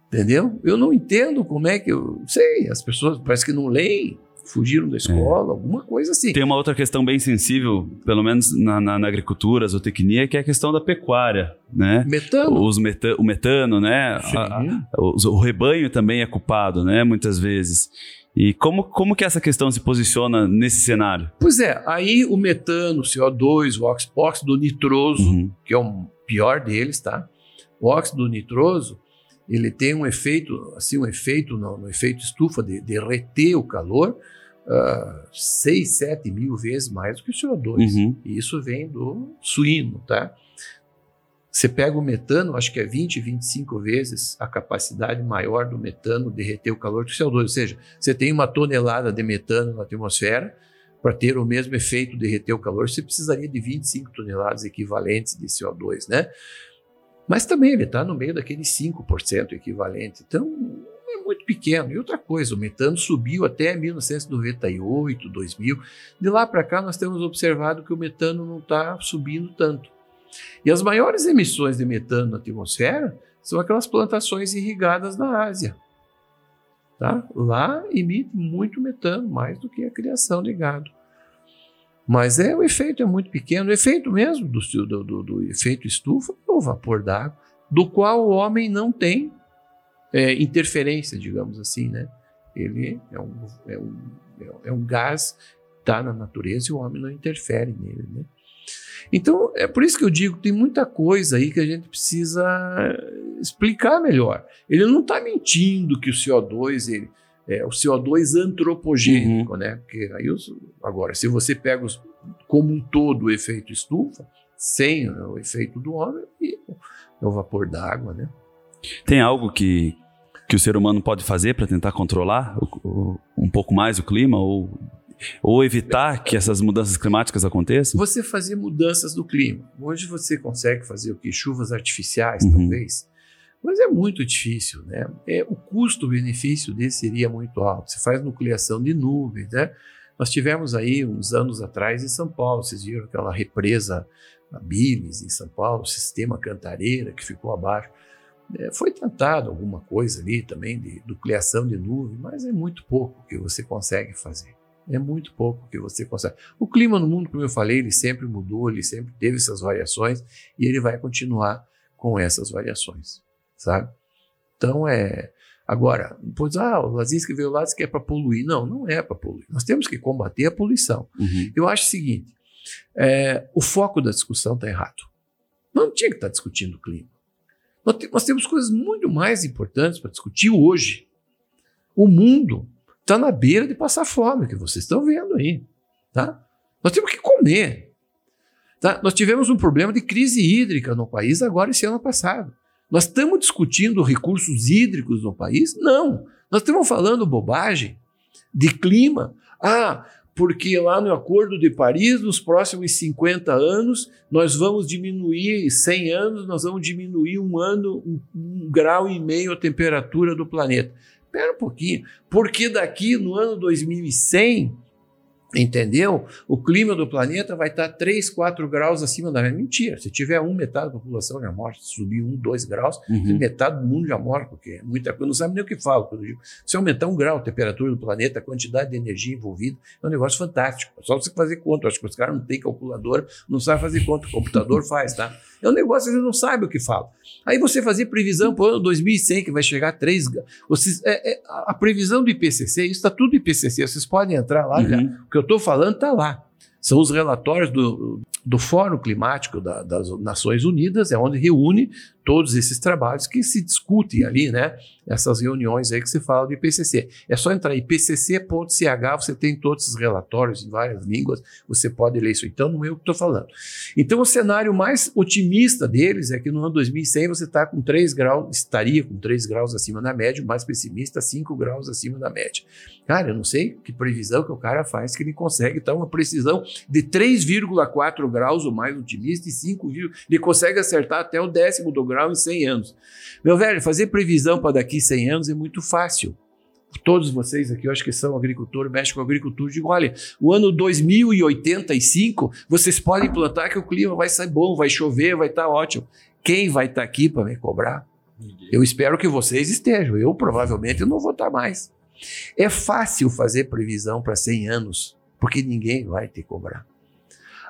S3: Entendeu? Eu não entendo como é que eu. Sei, as pessoas parece que não leem, fugiram da escola, alguma coisa assim.
S1: Tem uma outra questão bem sensível, pelo menos na, na, na agricultura, zootecnia, que é a questão da pecuária, né?
S3: Metano.
S1: Os meta o metano, né? A- a- o, o rebanho também é culpado, né? Muitas vezes. E como, como que essa questão se posiciona nesse cenário?
S3: Pois é, aí o metano, o CO2, o óxido, nitroso,
S1: Uhum.
S3: que é o pior deles, tá? O óxido nitroso, ele tem um efeito, assim, um efeito no, no efeito estufa de, de reter o calor ah, 6, 7 mil vezes mais do que o CO2.
S1: Uhum.
S3: E isso vem do suíno, tá? Você pega o metano, acho que é 20, 25 vezes a capacidade maior do metano de reter o calor do CO2. Ou seja, você tem uma tonelada de metano na atmosfera, para ter o mesmo efeito de reter o calor, você precisaria de 25 toneladas equivalentes de CO2, né? Mas também ele está no meio daqueles 5% equivalente. Então, é muito pequeno. E outra coisa, o metano subiu até 1998, 2000. De lá para cá, nós temos observado que o metano não está subindo tanto. E as maiores emissões de metano na atmosfera são aquelas plantações irrigadas na Ásia. Tá? Lá emite muito metano, mais do que a criação de gado. Mas é, o efeito é muito pequeno. O efeito mesmo do, do, do, do efeito estufa é o vapor d'água, do qual o homem não tem é, interferência, digamos assim. Né? Ele é um, é um, é um gás está na natureza e o homem não interfere nele. Né? Então, é por isso que eu digo que tem muita coisa aí que a gente precisa explicar melhor. Ele não está mentindo que o CO2, ele, é o CO2 antropogênico, uhum. né? Porque aí os, agora, se você pega os, como um todo o efeito estufa, sem o efeito do homem, é o vapor d'água, né?
S1: Tem algo que, que o ser humano pode fazer para tentar controlar o, o, um pouco mais o clima ou ou evitar que essas mudanças climáticas aconteçam?
S3: Você fazer mudanças do clima. Hoje você consegue fazer o que? Chuvas artificiais, uhum. talvez. Mas é muito difícil, né? É, o custo-benefício desse seria muito alto. Você faz nucleação de nuvens, né? Nós tivemos aí uns anos atrás em São Paulo, vocês viram aquela represa a Biles em São Paulo, o sistema Cantareira que ficou abaixo. É, foi tentado alguma coisa ali também de nucleação de nuvem, mas é muito pouco que você consegue fazer. É muito pouco que você consegue. O clima no mundo, como eu falei, ele sempre mudou, ele sempre teve essas variações e ele vai continuar com essas variações, sabe? Então é. Agora, pois, ah, o Lazinski veio lá disse que é para poluir. Não, não é para poluir. Nós temos que combater a poluição.
S1: Uhum.
S3: Eu acho o seguinte: é, o foco da discussão está errado. Não tinha que estar tá discutindo o clima. Nós, te, nós temos coisas muito mais importantes para discutir hoje. O mundo está na beira de passar fome, que vocês estão vendo aí. Tá? Nós temos que comer. Tá? Nós tivemos um problema de crise hídrica no país agora esse ano passado. Nós estamos discutindo recursos hídricos no país? Não. Nós estamos falando bobagem de clima. Ah, porque lá no Acordo de Paris, nos próximos 50 anos, nós vamos diminuir, 100 anos, nós vamos diminuir um ano, um, um grau e meio a temperatura do planeta. Espera um pouquinho, porque daqui no ano 2100 Entendeu? O clima do planeta vai estar 3, 4 graus acima da média. Mentira. Se tiver um, metade da população já morre. Se subir um, dois graus,
S1: Uhum.
S3: metade do mundo já morre, porque é muita coisa. Não sabe nem o que fala. quando digo. Se aumentar um grau a temperatura do planeta, a quantidade de energia envolvida, é um negócio fantástico. É só você fazer conta. Acho que os caras não têm calculadora, não sabem fazer conta. O computador (laughs) faz, tá? É um negócio que eles não sabem o que fala. Aí você fazer previsão para o ano 2100, que vai chegar a 3 graus. Vocês- é- é- a previsão do IPCC, isso está tudo IPCC. Vocês podem entrar lá já.
S1: Uhum.
S3: O que eu estou falando está lá. São os relatórios do, do Fórum Climático da- das Nações Unidas, é onde reúne todos esses trabalhos que se discutem ali, né? Essas reuniões aí que se fala do IPCC. É só entrar em ipcc.ch, você tem todos esses relatórios em várias línguas, você pode ler isso. Então, não é eu que estou falando. Então, o cenário mais otimista deles é que no ano 2100 você está com 3 graus, estaria com 3 graus acima da média, o mais pessimista, 5 graus acima da média. Cara, eu não sei que previsão que o cara faz que ele consegue dar uma precisão de 3,4 graus, o mais otimista, e 5, ele consegue acertar até o décimo do grau em 100 anos. Meu velho, fazer previsão para daqui 100 anos é muito fácil. Todos vocês aqui, eu acho que são agricultores, mexem com agricultura, digo, olha, o ano 2085, vocês podem plantar que o clima vai ser bom, vai chover, vai estar ótimo. Quem vai estar aqui para me cobrar?
S2: Ninguém.
S3: Eu espero que vocês estejam. Eu provavelmente não vou estar mais. É fácil fazer previsão para 100 anos, porque ninguém vai te cobrar.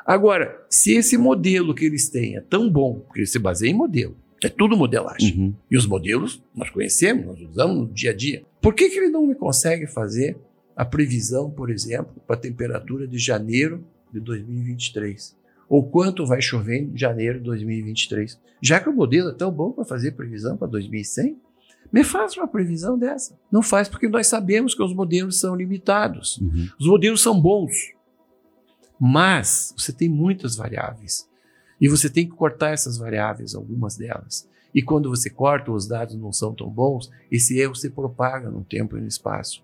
S3: Agora, se esse modelo que eles têm é tão bom, porque eles se baseiam em modelo, é tudo modelagem.
S1: Uhum.
S3: E os modelos nós conhecemos, nós usamos no dia a dia. Por que, que ele não me consegue fazer a previsão, por exemplo, para a temperatura de janeiro de 2023? Ou quanto vai chover em janeiro de 2023? Já que o modelo é tão bom para fazer previsão para 2100, me faz uma previsão dessa. Não faz porque nós sabemos que os modelos são limitados.
S1: Uhum.
S3: Os modelos são bons, mas você tem muitas variáveis e você tem que cortar essas variáveis, algumas delas. E quando você corta, os dados não são tão bons, esse erro se propaga no tempo e no espaço.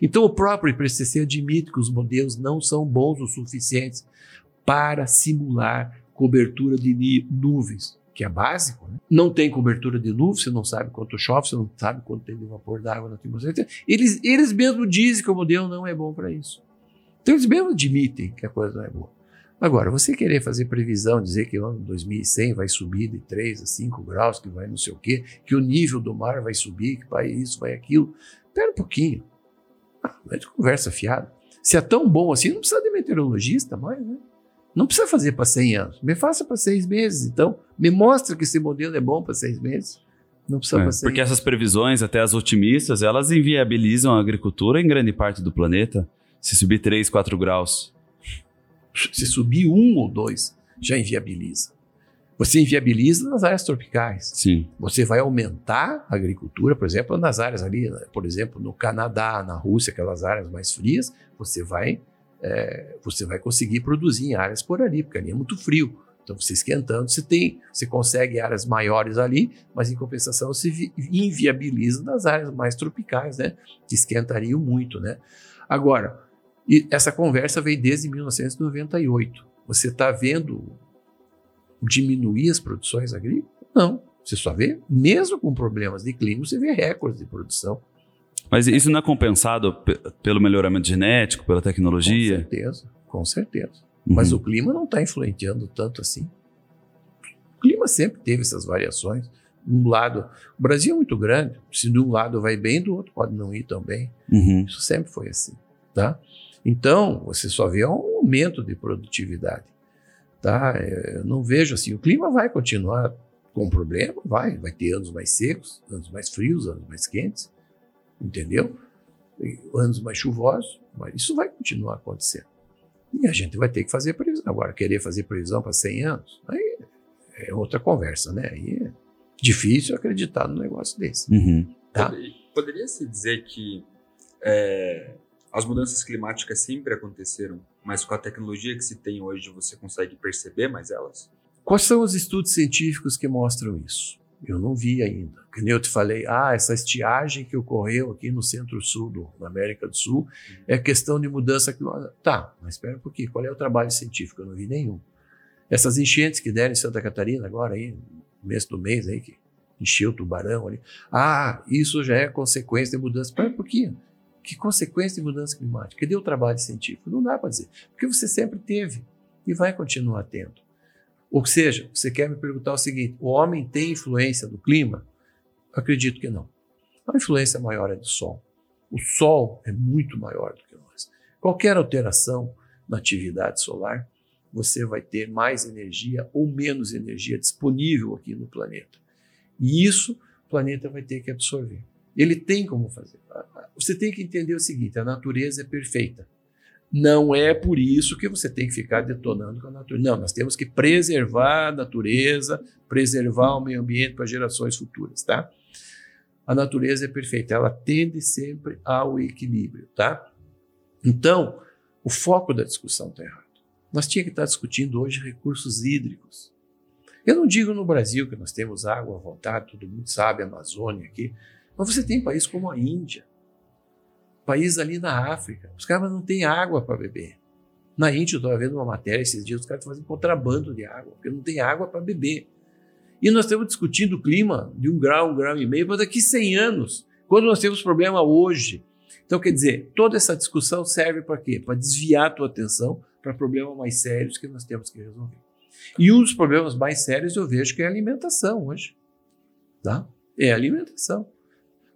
S3: Então, o próprio IPCC admite que os modelos não são bons o suficientes para simular cobertura de nuvens, que é básico. Né? Não tem cobertura de nuvens, você não sabe quanto chove, você não sabe quanto tem de vapor d'água na atmosfera. Então, Eles, eles mesmos dizem que o modelo não é bom para isso. Então, eles mesmos admitem que a coisa não é boa. Agora, você querer fazer previsão, dizer que o ano 2100 vai subir de 3 a 5 graus, que vai não sei o quê, que o nível do mar vai subir, que vai isso, vai aquilo. Espera um pouquinho. Ah, é de conversa fiada. Se é tão bom assim, não precisa de meteorologista mais, né? Não precisa fazer para 100 anos. Me faça para seis meses, então. Me mostra que esse modelo é bom para seis meses. Não precisa
S1: É,
S3: para 100
S1: porque essas previsões, até as otimistas, elas inviabilizam a agricultura em grande parte do planeta. Se subir 3, 4 graus.
S3: Se subir um ou dois, já inviabiliza. Você inviabiliza nas áreas tropicais.
S1: Sim.
S3: Você vai aumentar a agricultura, por exemplo, nas áreas ali, né? por exemplo, no Canadá, na Rússia, aquelas áreas mais frias, você vai, é, você vai conseguir produzir em áreas por ali, porque ali é muito frio. Então, você esquentando, você tem, você consegue áreas maiores ali, mas em compensação vi- inviabiliza nas áreas mais tropicais, né? Que esquentariam muito, né? Agora, essa conversa vem desde 1998. Você está vendo diminuir as produções agrícolas? Não. Você só vê, mesmo com problemas de clima, você vê recordes de produção.
S1: Mas isso não é compensado pe- pelo melhoramento genético, pela
S3: Com
S1: tecnologia?
S3: certeza, com certeza. Mas
S1: Uhum.
S3: o clima não está influenciando tanto assim. O clima sempre teve essas variações. Um lado, o Brasil é muito grande. Se de um lado vai bem, do outro pode não ir tão bem.
S1: Uhum.
S3: Isso sempre foi assim. tá? Então, você só vê um aumento de produtividade, tá? É, eu não vejo assim, o clima vai continuar com problema, vai, vai ter anos mais secos, anos mais frios, anos mais quentes, entendeu? E anos mais chuvosos, mas isso vai continuar acontecendo. E a gente vai ter que fazer previsão. Agora, querer fazer previsão para 100 anos, aí é outra conversa, né? Aí é difícil acreditar num negócio desse.
S1: Uhum.
S3: Tá?
S2: Poderia-se dizer que é, as mudanças climáticas sempre aconteceram, mas com a tecnologia que se tem hoje você consegue perceber mais elas?
S3: Quais são os estudos científicos que mostram isso? Eu não vi ainda. Que nem eu te falei, ah, essa estiagem que ocorreu aqui no centro-sul da América do Sul é questão de mudança climática. Tá, mas espera um pouquinho, qual é o trabalho científico? Eu não vi nenhum. Essas enchentes que deram em Santa Catarina agora, aí, mês do mês, aí, que encheu o tubarão ali. Ah, isso já é consequência de mudança. Espera um pouquinho. Que consequência de mudança climática? Cadê o trabalho científico? Não dá para dizer. Porque você sempre teve e vai continuar tendo. Ou seja, você quer me perguntar o seguinte: o homem tem influência do clima? Acredito que não. A influência maior é do Sol. O Sol é muito maior do que nós. Qualquer alteração na atividade solar, você vai ter mais energia ou menos energia disponível aqui no planeta. E isso o planeta vai ter que absorver. Ele tem como fazer. Você tem que entender o seguinte: a natureza é perfeita. Não é por isso que você tem que ficar detonando com a natureza. Não, nós temos que preservar a natureza, preservar o meio ambiente para gerações futuras, tá? A natureza é perfeita, ela tende sempre ao equilíbrio, tá? Então, o foco da discussão está errado. Nós tínhamos que estar discutindo hoje recursos hídricos. Eu não digo no Brasil que nós temos água à vontade, todo mundo sabe, a Amazônia aqui, mas você tem países como a Índia, país ali na África. Os caras não têm água para beber. Na Índia, eu estava vendo uma matéria esses dias, os caras fazem contrabando de água, porque não tem água para beber. E nós estamos discutindo o clima de um grau, um grau e meio, para daqui 100 anos, quando nós temos problema hoje. Então, quer dizer, toda essa discussão serve para quê? Para desviar a tua atenção para problemas mais sérios que nós temos que resolver. E um dos problemas mais sérios eu vejo que é a alimentação hoje. Tá? É a alimentação.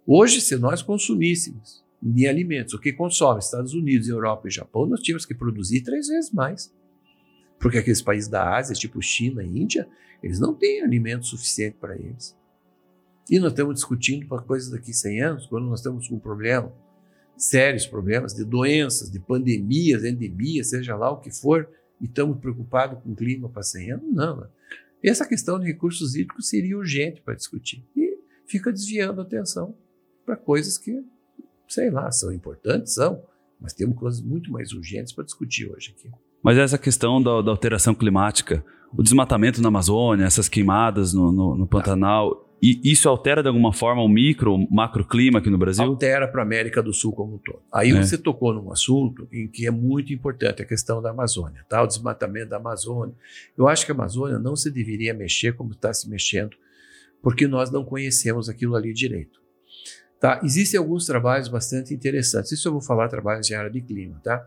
S3: Hoje, se nós consumíssemos de alimentos. O que consome Estados Unidos, Europa e Japão, nós tínhamos que produzir três vezes mais. Porque aqueles países da Ásia, tipo China e Índia, eles não têm alimento suficiente para eles. E nós estamos discutindo para coisas daqui a 100 anos, quando nós estamos com um problema, sérios problemas de doenças, de pandemias, endemias, seja lá o que for, e estamos preocupados com o clima para 100 anos? Não. Essa questão de recursos hídricos seria urgente para discutir. E fica desviando a atenção para coisas que sei lá, são importantes, são, mas temos coisas muito mais urgentes para discutir hoje aqui.
S1: Mas essa questão da, da, alteração climática, o desmatamento na Amazônia, essas queimadas no, no, no Pantanal, e isso altera de alguma forma o micro, o macroclima aqui no Brasil?
S3: Altera para a América do Sul como um todo. Aí é. você tocou num assunto em que é muito importante a questão da Amazônia, tá? o desmatamento da Amazônia. Eu acho que a Amazônia não se deveria mexer como está se mexendo, porque nós não conhecemos aquilo ali direito. Tá? Existem alguns trabalhos bastante interessantes. Isso eu vou falar trabalhos em área de clima. Tá?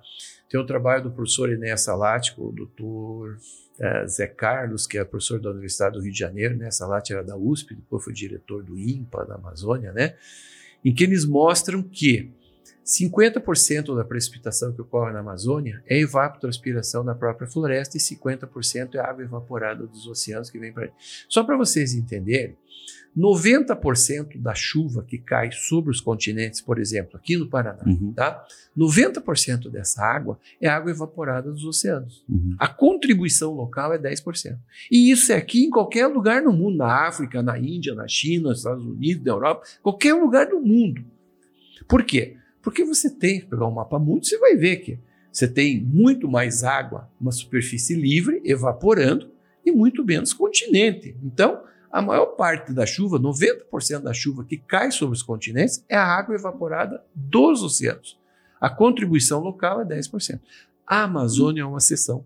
S3: Tem o trabalho do professor Enéas Salati, o doutor uh, Zé Carlos, que é professor da Universidade do Rio de Janeiro. Né? Salati era da USP, depois foi diretor do INPA da Amazônia, né? em que eles mostram que 50% da precipitação que ocorre na Amazônia é evapotranspiração da própria floresta e 50% é água evaporada dos oceanos que vem para Só para vocês entenderem, 90% da chuva que cai sobre os continentes, por exemplo, aqui no Paraná, uhum. tá? 90% dessa água é água evaporada dos oceanos. Uhum. A contribuição local é 10%. E isso é aqui em qualquer lugar no mundo, na África, na Índia, na China, nos Estados Unidos, na Europa, qualquer lugar do mundo. Por quê? Porque você tem, pegar um mapa muito, você vai ver que você tem muito mais água, uma superfície livre, evaporando, e muito menos continente. Então, a maior parte da chuva, 90% da chuva que cai sobre os continentes, é a água evaporada dos oceanos. A contribuição local é 10%. A Amazônia é uma exceção,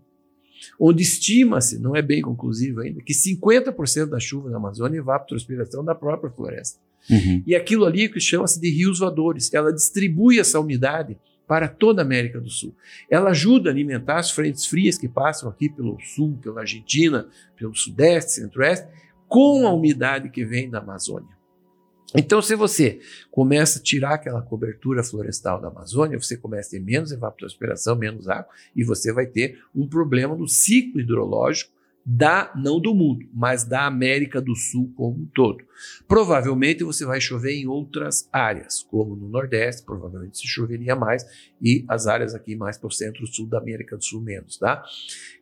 S3: onde estima-se, não é bem conclusivo ainda, que 50% da chuva na Amazônia é evapotranspiração da própria floresta. Uhum. E aquilo ali que chama-se de rios voadores. Ela distribui essa umidade para toda a América do Sul. Ela ajuda a alimentar as frentes frias que passam aqui pelo sul, pela Argentina, pelo sudeste, centro-oeste, com a umidade que vem da Amazônia. Então, se você começa a tirar aquela cobertura florestal da Amazônia, você começa a ter menos evapotranspiração, menos água, e você vai ter um problema no ciclo hidrológico da não do mundo, mas da América do Sul como um todo. Provavelmente você vai chover em outras áreas, como no Nordeste, provavelmente se choveria mais, e as áreas aqui mais para o centro-sul da América do Sul menos, tá?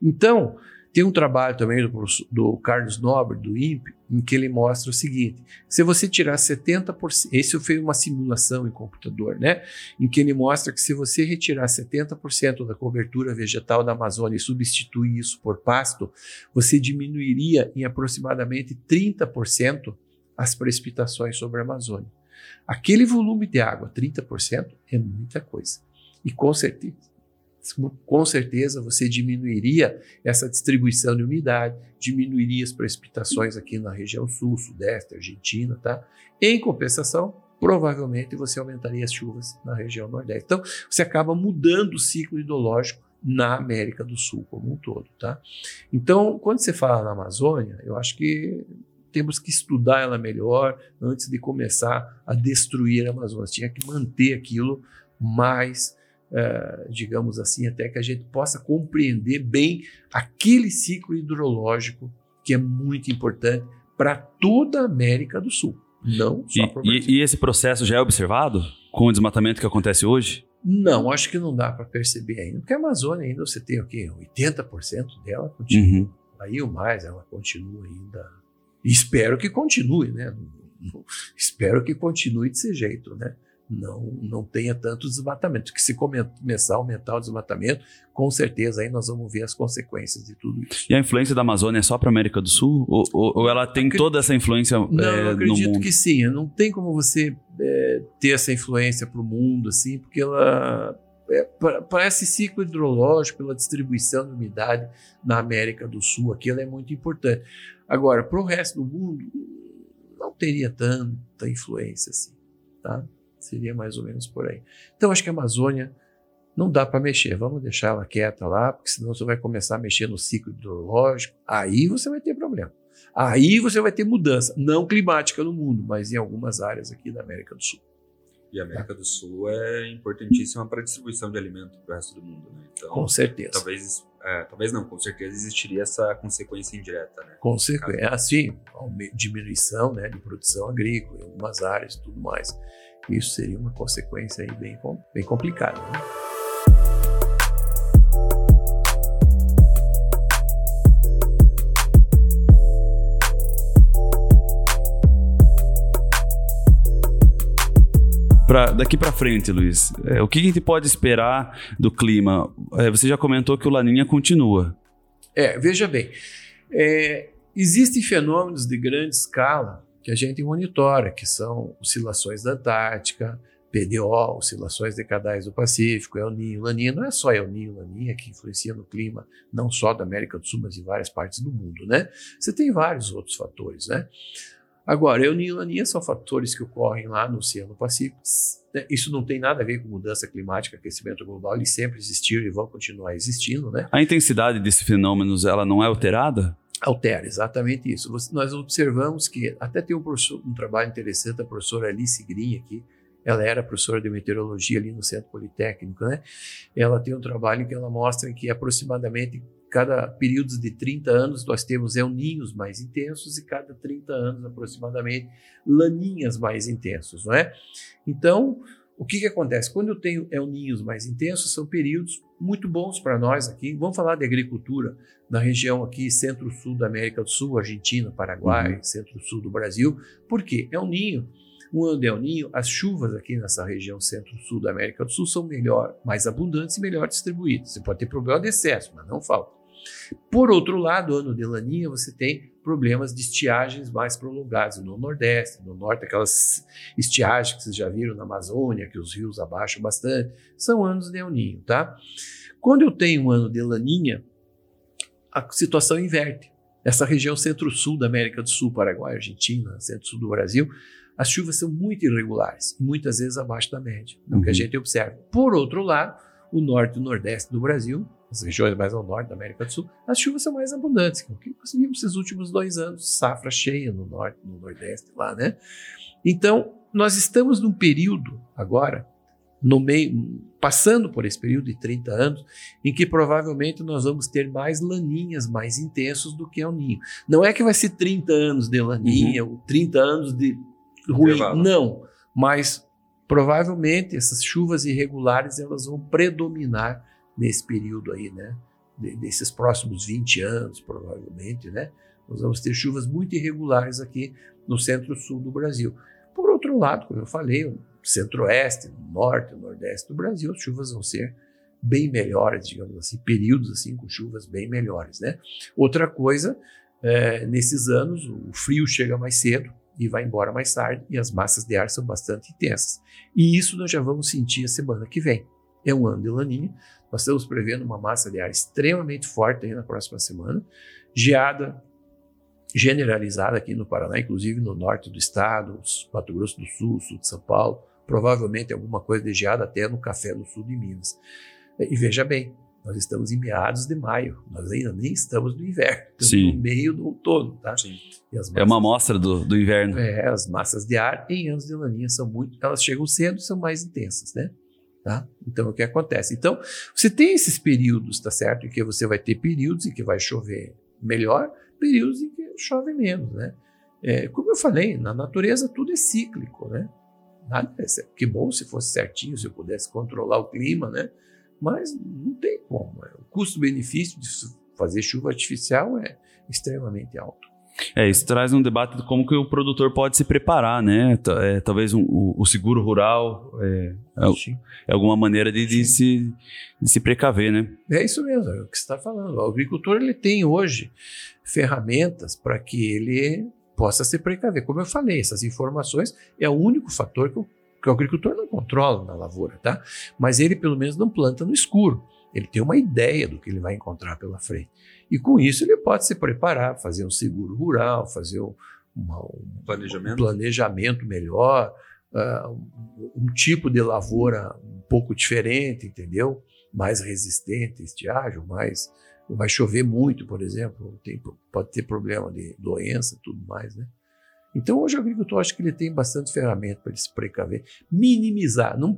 S3: Então, tem um trabalho também do, do Carlos Nobre, do INPE, em que ele mostra o seguinte: se você tirar 70%, esse foi uma simulação em computador, né? Em que ele mostra que se você retirar 70% da cobertura vegetal da Amazônia e substituir isso por pasto, você diminuiria em aproximadamente 30% as precipitações sobre a Amazônia. Aquele volume de água, 30%, é muita coisa. E com certeza com certeza você diminuiria essa distribuição de umidade, diminuiria as precipitações aqui na região sul, sudeste, Argentina, tá? Em compensação, provavelmente você aumentaria as chuvas na região nordeste. Então, você acaba mudando o ciclo hidrológico na América do Sul como um todo, tá? Então, quando você fala na Amazônia, eu acho que temos que estudar ela melhor antes de começar a destruir a Amazônia. Tinha que manter aquilo mais uh, digamos assim, até que a gente possa compreender bem aquele ciclo hidrológico que é muito importante para toda a América do Sul, não só para o
S1: Brasil. E, e esse processo já é observado com o desmatamento que acontece hoje?
S3: Não, acho que não dá para perceber ainda, porque a Amazônia ainda você tem o quê? 80% dela continua. Uhum. Aí o mais, ela continua ainda. espero que continue, né? Espero que continue desse jeito, né? Não, não tenha tanto desmatamento. Que se começar a aumentar o desmatamento, com certeza aí nós vamos ver as consequências de tudo isso.
S1: E a influência da Amazônia é só para a América do Sul? Ou, ou, ou ela tem toda essa influência não, é,
S3: eu acredito que sim. Não tem como você é, ter essa influência para o mundo, assim, porque ela é, para esse ciclo hidrológico, pela distribuição de umidade na América do Sul, aquilo é muito importante. Agora, para o resto do mundo, não teria tanta influência assim, tá? Seria mais ou menos por aí. Então, acho que a Amazônia não dá para mexer. Vamos deixar ela quieta lá, porque senão você vai começar a mexer no ciclo hidrológico. Aí você vai ter problema. Aí você vai ter mudança, não climática no mundo, mas em algumas áreas aqui da América do Sul.
S2: E a América do Sul é importantíssima para a distribuição de alimento para o resto do mundo. Né?
S3: Então, com certeza.
S2: Talvez, é, talvez não, com certeza existiria essa consequência indireta. Né?
S3: Consequência, é assim, diminuição né, de produção agrícola em algumas áreas e tudo mais. Isso seria uma consequência aí bem, bem complicada. Né?
S1: Pra, daqui para frente, Luiz, é, o que a gente pode esperar do clima? É, você já comentou que o Laninha continua.
S3: É, veja bem, é, existem fenômenos de grande escala que a gente monitora, que são oscilações da Antártica, PDO, oscilações decadais do Pacífico, El Ninho, Laninha. Não é só El Ninho, Laninha que influencia no clima, não só da América do Sul, mas em várias partes do mundo, né? Você tem vários outros fatores, né? Agora, El Ninho e Laninha são fatores que ocorrem lá no Oceano Pacífico. Isso não tem nada a ver com mudança climática, aquecimento global. Eles sempre existiram e vão continuar existindo, né?
S1: A intensidade desses fenômenos, ela não é alterada?
S3: Altera, exatamente isso. Nós observamos que até tem um, um trabalho interessante da professora Alice Green aqui, ela era professora de meteorologia ali no Centro Politécnico, né? Ela tem um trabalho que ela mostra que aproximadamente cada período de 30 anos nós temos elninhos mais intensos e cada 30 anos aproximadamente laninhas mais intensos, não é? Então, o que, que acontece? Quando eu tenho elninhos mais intensos, são períodos muito bons para nós aqui. Vamos falar de agricultura na região aqui, centro-sul da América do Sul, Argentina, Paraguai, uhum. centro-sul do Brasil. Por quê? El Ninho, um ano de El Ninho, as chuvas aqui nessa região centro-sul da América do Sul são melhor, mais abundantes e melhor distribuídas. Você pode ter problema de excesso, mas não falta. Por outro lado, ano de laninha, você tem problemas de estiagens mais prolongados no Nordeste, no Norte, aquelas estiagens que vocês já viram na Amazônia, que os rios abaixam bastante, são anos de El Ninho, tá? Quando eu tenho um ano de laninha, a situação inverte. Essa região centro-sul da América do Sul, Paraguai, Argentina, centro-sul do Brasil, as chuvas são muito irregulares, muitas vezes abaixo da média, é o que a uhum. gente observa. Por outro lado, o norte e o nordeste do Brasil as regiões mais ao norte da América do Sul, as chuvas são mais abundantes, que é o que nós vimos esses últimos dois anos, safra cheia no norte, no nordeste lá, né? Então, nós estamos num período agora, no meio, passando por esse período de 30 anos, em que provavelmente nós vamos ter mais laninhas mais intensos do que El Ninho. Não é que vai ser 30 anos de laninha, uhum. ou 30 anos de ruim, não, mas provavelmente essas chuvas irregulares elas vão predominar nesse período aí, né? desses próximos 20 anos, provavelmente, né? Nós vamos ter chuvas muito irregulares aqui no centro-sul do Brasil. Por outro lado, como eu falei, centro-oeste, norte, nordeste do Brasil, as chuvas vão ser bem melhores, digamos assim, períodos assim com chuvas bem melhores, né? Outra coisa, é, nesses anos o frio chega mais cedo e vai embora mais tarde e as massas de ar são bastante intensas. E isso nós já vamos sentir a semana que vem. É um ano de laninha, nós estamos prevendo uma massa de ar extremamente forte aí na próxima semana, geada generalizada aqui no Paraná, inclusive no norte do estado, Mato Grosso do Sul, sul de São Paulo, provavelmente alguma coisa de geada até no café no sul de Minas. E veja bem, nós estamos em meados de maio, nós ainda nem estamos no inverno, estamos Sim. no meio do outono, tá?
S1: Massas, é uma amostra do, do inverno.
S3: É, as massas de ar em anos de laninha são muito, elas chegam cedo e são mais intensas, né? Tá? Então, o que acontece? Então, você tem esses períodos, tá certo? Em que você vai ter períodos em que vai chover melhor, períodos em que chove menos, né? É, como eu falei, na natureza tudo é cíclico, né? Nada é que bom se fosse certinho, se eu pudesse controlar o clima, né? Mas não tem como. Né? O custo-benefício de fazer chuva artificial é extremamente alto.
S1: É, isso traz um debate de como que o produtor pode se preparar, né? É, talvez um, o, o, seguro rural é, é, é, alguma maneira de, de se, de se precaver, né?
S3: É isso mesmo, é o que você está falando. O agricultor ele tem hoje ferramentas para que ele possa se precaver. Como eu falei, essas informações é o único fator que o, que o agricultor não controla na lavoura, tá? Mas ele pelo menos não planta no escuro. Ele tem uma ideia do que ele vai encontrar pela frente. E com isso ele pode se preparar, fazer um seguro rural, fazer um, uma, um, planejamento. um planejamento melhor, uh, um, um, tipo de lavoura um pouco diferente, entendeu? Mais resistente, estiagem, mais vai chover muito, por exemplo, tem, pode ter problema de doença, tudo mais, né? Então hoje o agricultor acho que ele tem bastante ferramenta para ele se precaver, minimizar, não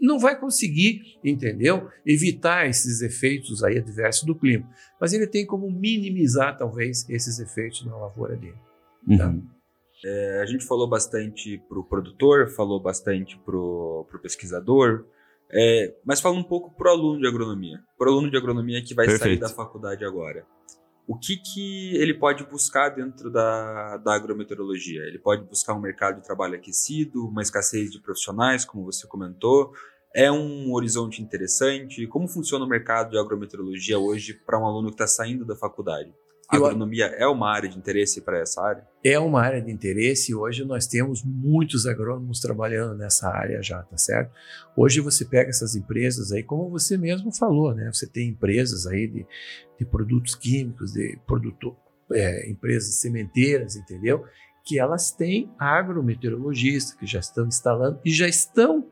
S3: não vai conseguir, entendeu? Evitar esses efeitos aí adversos do clima. Mas ele tem como minimizar, talvez, esses efeitos na lavoura dele. Tá? Uhum.
S2: É, a gente falou bastante para o produtor, falou bastante para o pesquisador, é, mas fala um pouco para o aluno de agronomia. Para o aluno de agronomia que vai Perfeito. sair da faculdade agora. O que, que ele pode buscar dentro da, da agrometeorologia? Ele pode buscar um mercado de trabalho aquecido, uma escassez de profissionais, como você comentou, é um horizonte interessante? Como funciona o mercado de agrometeorologia hoje para um aluno que está saindo da faculdade? A agronomia é uma área de interesse para essa área?
S3: É uma área de interesse e hoje nós temos muitos agrônomos trabalhando nessa área já, tá certo? Hoje você pega essas empresas aí, como você mesmo falou, né? Você tem empresas aí de, de produtos químicos, de produto, é, empresas sementeiras, entendeu? Que elas têm agrometeorologistas que já estão instalando e já estão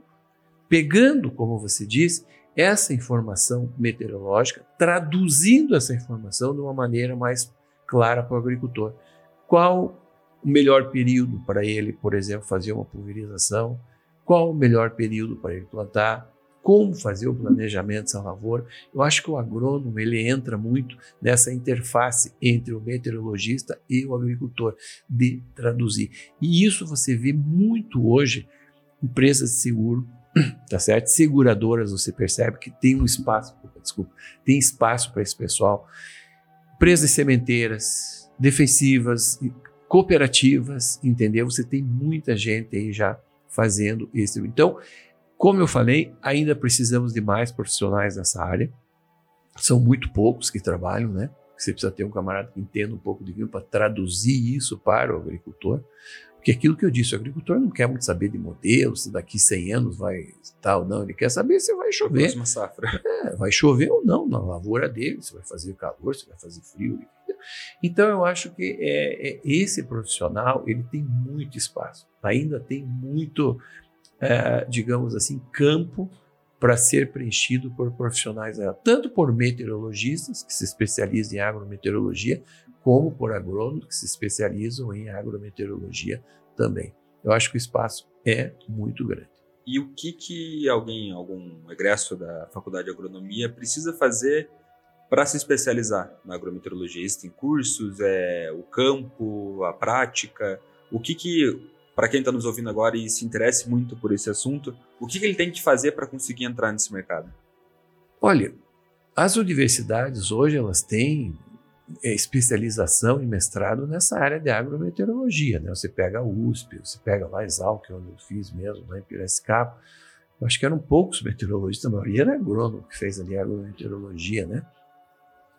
S3: pegando, como você disse, essa informação meteorológica, traduzindo essa informação de uma maneira mais clara para o agricultor. Qual o melhor período para ele, por exemplo, fazer uma pulverização? Qual o melhor período para ele plantar? Como fazer o planejamento dessa lavoura? Eu acho que o agrônomo ele entra muito nessa interface entre o meteorologista e o agricultor de traduzir. E isso você vê muito hoje empresas de seguro (clears throat) tá certo? Seguradoras, você percebe que tem um espaço, desculpa, tem espaço para esse pessoal. Empresas sementeiras, defensivas, cooperativas, entendeu? Você tem muita gente aí já fazendo isso. Então, como eu falei, ainda precisamos de mais profissionais nessa área. São muito poucos que trabalham, né? Você precisa ter um camarada que entenda um pouco de vinho para traduzir isso para o agricultor. Porque aquilo que eu disse, o agricultor não quer muito saber de modelo, se daqui 100 anos vai tal, ou não. Ele quer saber se vai chover.
S2: Próxima safra. (laughs)
S3: É, vai chover ou não na lavoura dele, se vai fazer calor, se vai fazer frio. Então eu acho que é, é, esse profissional ele tem muito espaço, ainda tem muito, é, digamos assim, campo para ser preenchido por profissionais, tanto por meteorologistas, que se especializam em agrometeorologia, como por agrônomos, que se especializam em agrometeorologia também. Eu acho que o espaço é muito grande.
S2: E o que, que alguém, algum egresso da faculdade de agronomia, precisa fazer para se especializar na agrometeorologia? Existem cursos, é, o campo, a prática? O que, que para quem está nos ouvindo agora e se interesse muito por esse assunto, o que, que ele tem que fazer para conseguir entrar nesse mercado?
S3: Olha, as universidades hoje elas têm é, especialização e mestrado nessa área de agrometeorologia. Né? Você pega a USP, você pega lá a Exalc, onde eu fiz mesmo, lá em Piracicaba. Eu acho que eram poucos meteorologistas, a maioria era agrônomo que fez ali agrometeorologia, né?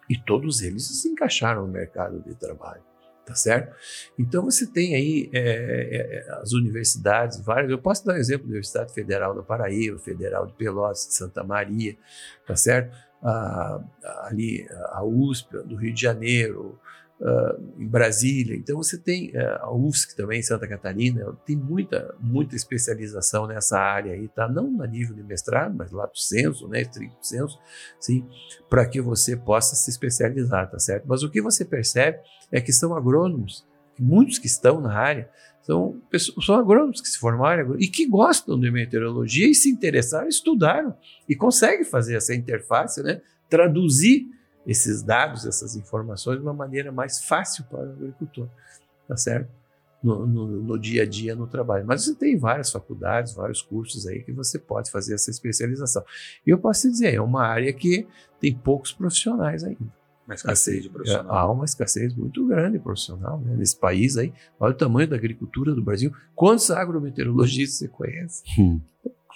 S3: E todos eles se encaixaram no mercado de trabalho tá certo? Então você tem aí é, é, é, as universidades, várias. Eu posso dar um exemplo da Universidade Federal da Paraíba, Federal de Pelotas, de Santa Maria, tá certo? Ah, ali a USP do Rio de Janeiro, Uh, em Brasília. Então você tem uh, a UFSC também, em Santa Catarina, tem muita, muita especialização nessa área aí, tá? Não a nível de mestrado, mas lá do censo, né, estricto senso, sim, para que você possa se especializar, tá certo? Mas o que você percebe é que são agrônomos, muitos que estão na área, são, são agrônomos que se formaram e que gostam de meteorologia e se interessaram, estudaram e conseguem fazer essa interface, né? Traduzir esses dados, essas informações de uma maneira mais fácil para o agricultor, tá certo? No, no, no, dia a dia, no trabalho. Mas você tem várias faculdades, vários cursos aí que você pode fazer essa especialização. E eu posso te dizer, é uma área que tem poucos profissionais ainda.
S2: Uma escassez de profissional.
S3: Há uma escassez muito grande de profissional né? nesse país aí. Olha o tamanho da agricultura do Brasil. Quantos agrometeorologistas você conhece? Hum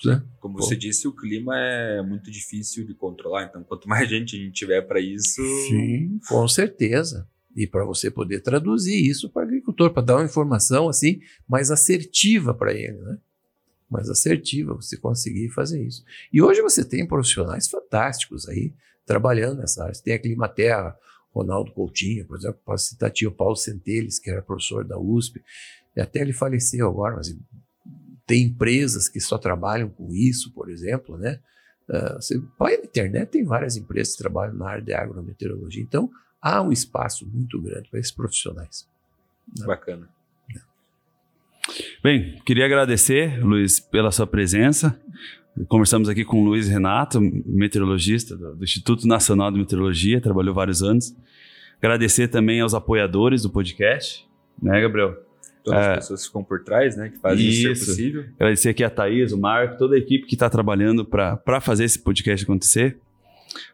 S2: né? Como Pô. você disse, o clima é muito difícil de controlar, então quanto mais (laughs) gente a gente tiver para isso.
S3: Sim, com certeza. E para você poder traduzir isso para o agricultor, para dar uma informação assim mais assertiva para ele, né? Mais assertiva, você conseguir fazer isso. E hoje você tem profissionais fantásticos aí trabalhando nessa área. Você tem a Climaterra, Ronaldo Coutinho, por exemplo, posso citar o Paulo Centeles, que era professor da USP, e até ele faleceu agora, mas tem empresas que só trabalham com isso, por exemplo, né? Uh, você vai na internet, tem várias empresas que trabalham na área de agrometeorologia. Então, há um espaço muito grande para esses profissionais.
S2: Né? Bacana. É.
S1: Bem, queria agradecer, Luiz, pela sua presença. Conversamos aqui com o Luiz Renato, meteorologista do, do Instituto Nacional de Meteorologia, trabalhou vários anos. Agradecer também aos apoiadores do podcast, né, Gabriel?
S2: Todas é, as pessoas que ficam por trás, né? Que fazem isso, isso ser possível.
S1: Agradecer aqui a Thaís, o Marco, toda a equipe que está trabalhando para fazer esse podcast acontecer.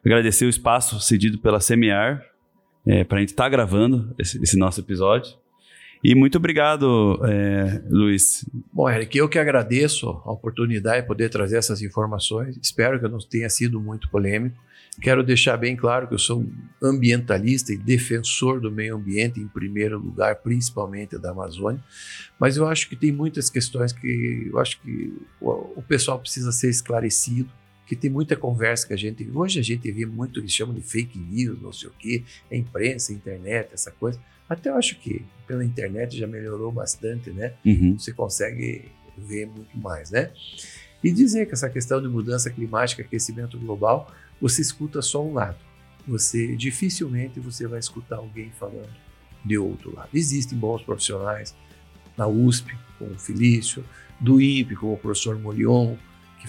S1: Agradecer o espaço cedido pela Semear é, para a gente estar tá gravando esse, esse, nosso episódio. E muito obrigado, é, Luiz.
S3: Bom, Eric, eu que agradeço a oportunidade de poder trazer essas informações. Espero que não tenha sido muito polêmico. Quero deixar bem claro que eu sou ambientalista e defensor do meio ambiente, em primeiro lugar, principalmente da Amazônia, mas eu acho que tem muitas questões que eu acho que o, pessoal precisa ser esclarecido, que tem muita conversa que a gente. Hoje a gente vê muito que chamam de fake news, não sei o quê, a imprensa, a internet, essa coisa. Até eu acho que pela internet já melhorou bastante, né? Uhum. Você consegue ver muito mais, né? E dizer que essa questão de mudança climática, aquecimento global, você escuta só um lado. Você dificilmente você vai escutar alguém falando de outro lado. Existem bons profissionais na USP, como o Felício, do INPE, como o professor Molion, que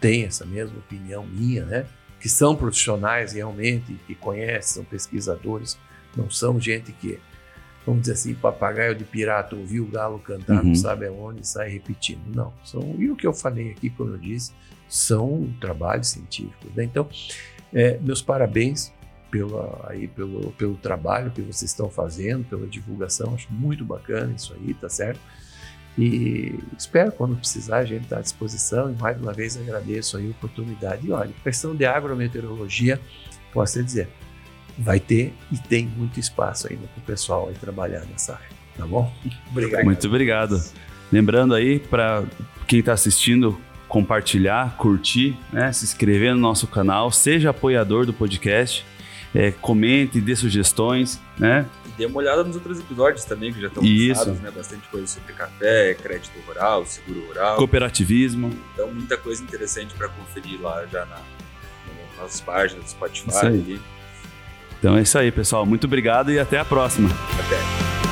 S3: tem essa mesma opinião minha, né? Que são profissionais realmente, que conhecem, são pesquisadores, não são gente que, vamos dizer assim, papagaio de pirata, ouviu o galo cantar, uhum. não sabe aonde e sai repetindo. Não, são, e o que eu falei aqui, como eu disse, são trabalhos científicos. Né? Então, é, meus parabéns pela, aí, pelo, pelo trabalho que vocês estão fazendo, pela divulgação, acho muito bacana isso aí, tá certo? E espero, quando precisar, a gente está à disposição. E mais uma vez agradeço aí a oportunidade. E olha, questão de agrometeorologia, posso dizer, vai ter e tem muito espaço ainda para o pessoal aí trabalhar nessa área, tá bom? (laughs)
S1: Obrigado. Muito obrigado. Lembrando aí para quem está assistindo, compartilhar, curtir, né? se inscrever no nosso canal, seja apoiador do podcast, é, comente, dê sugestões, né?
S2: E dê uma olhada nos outros episódios também que já estão lançados, né? Bastante coisa sobre café, crédito rural, seguro rural,
S1: cooperativismo.
S2: Então muita coisa interessante para conferir lá já na, nas páginas do Spotify.
S1: Então é isso aí, pessoal. Muito obrigado e até a próxima.
S2: Até.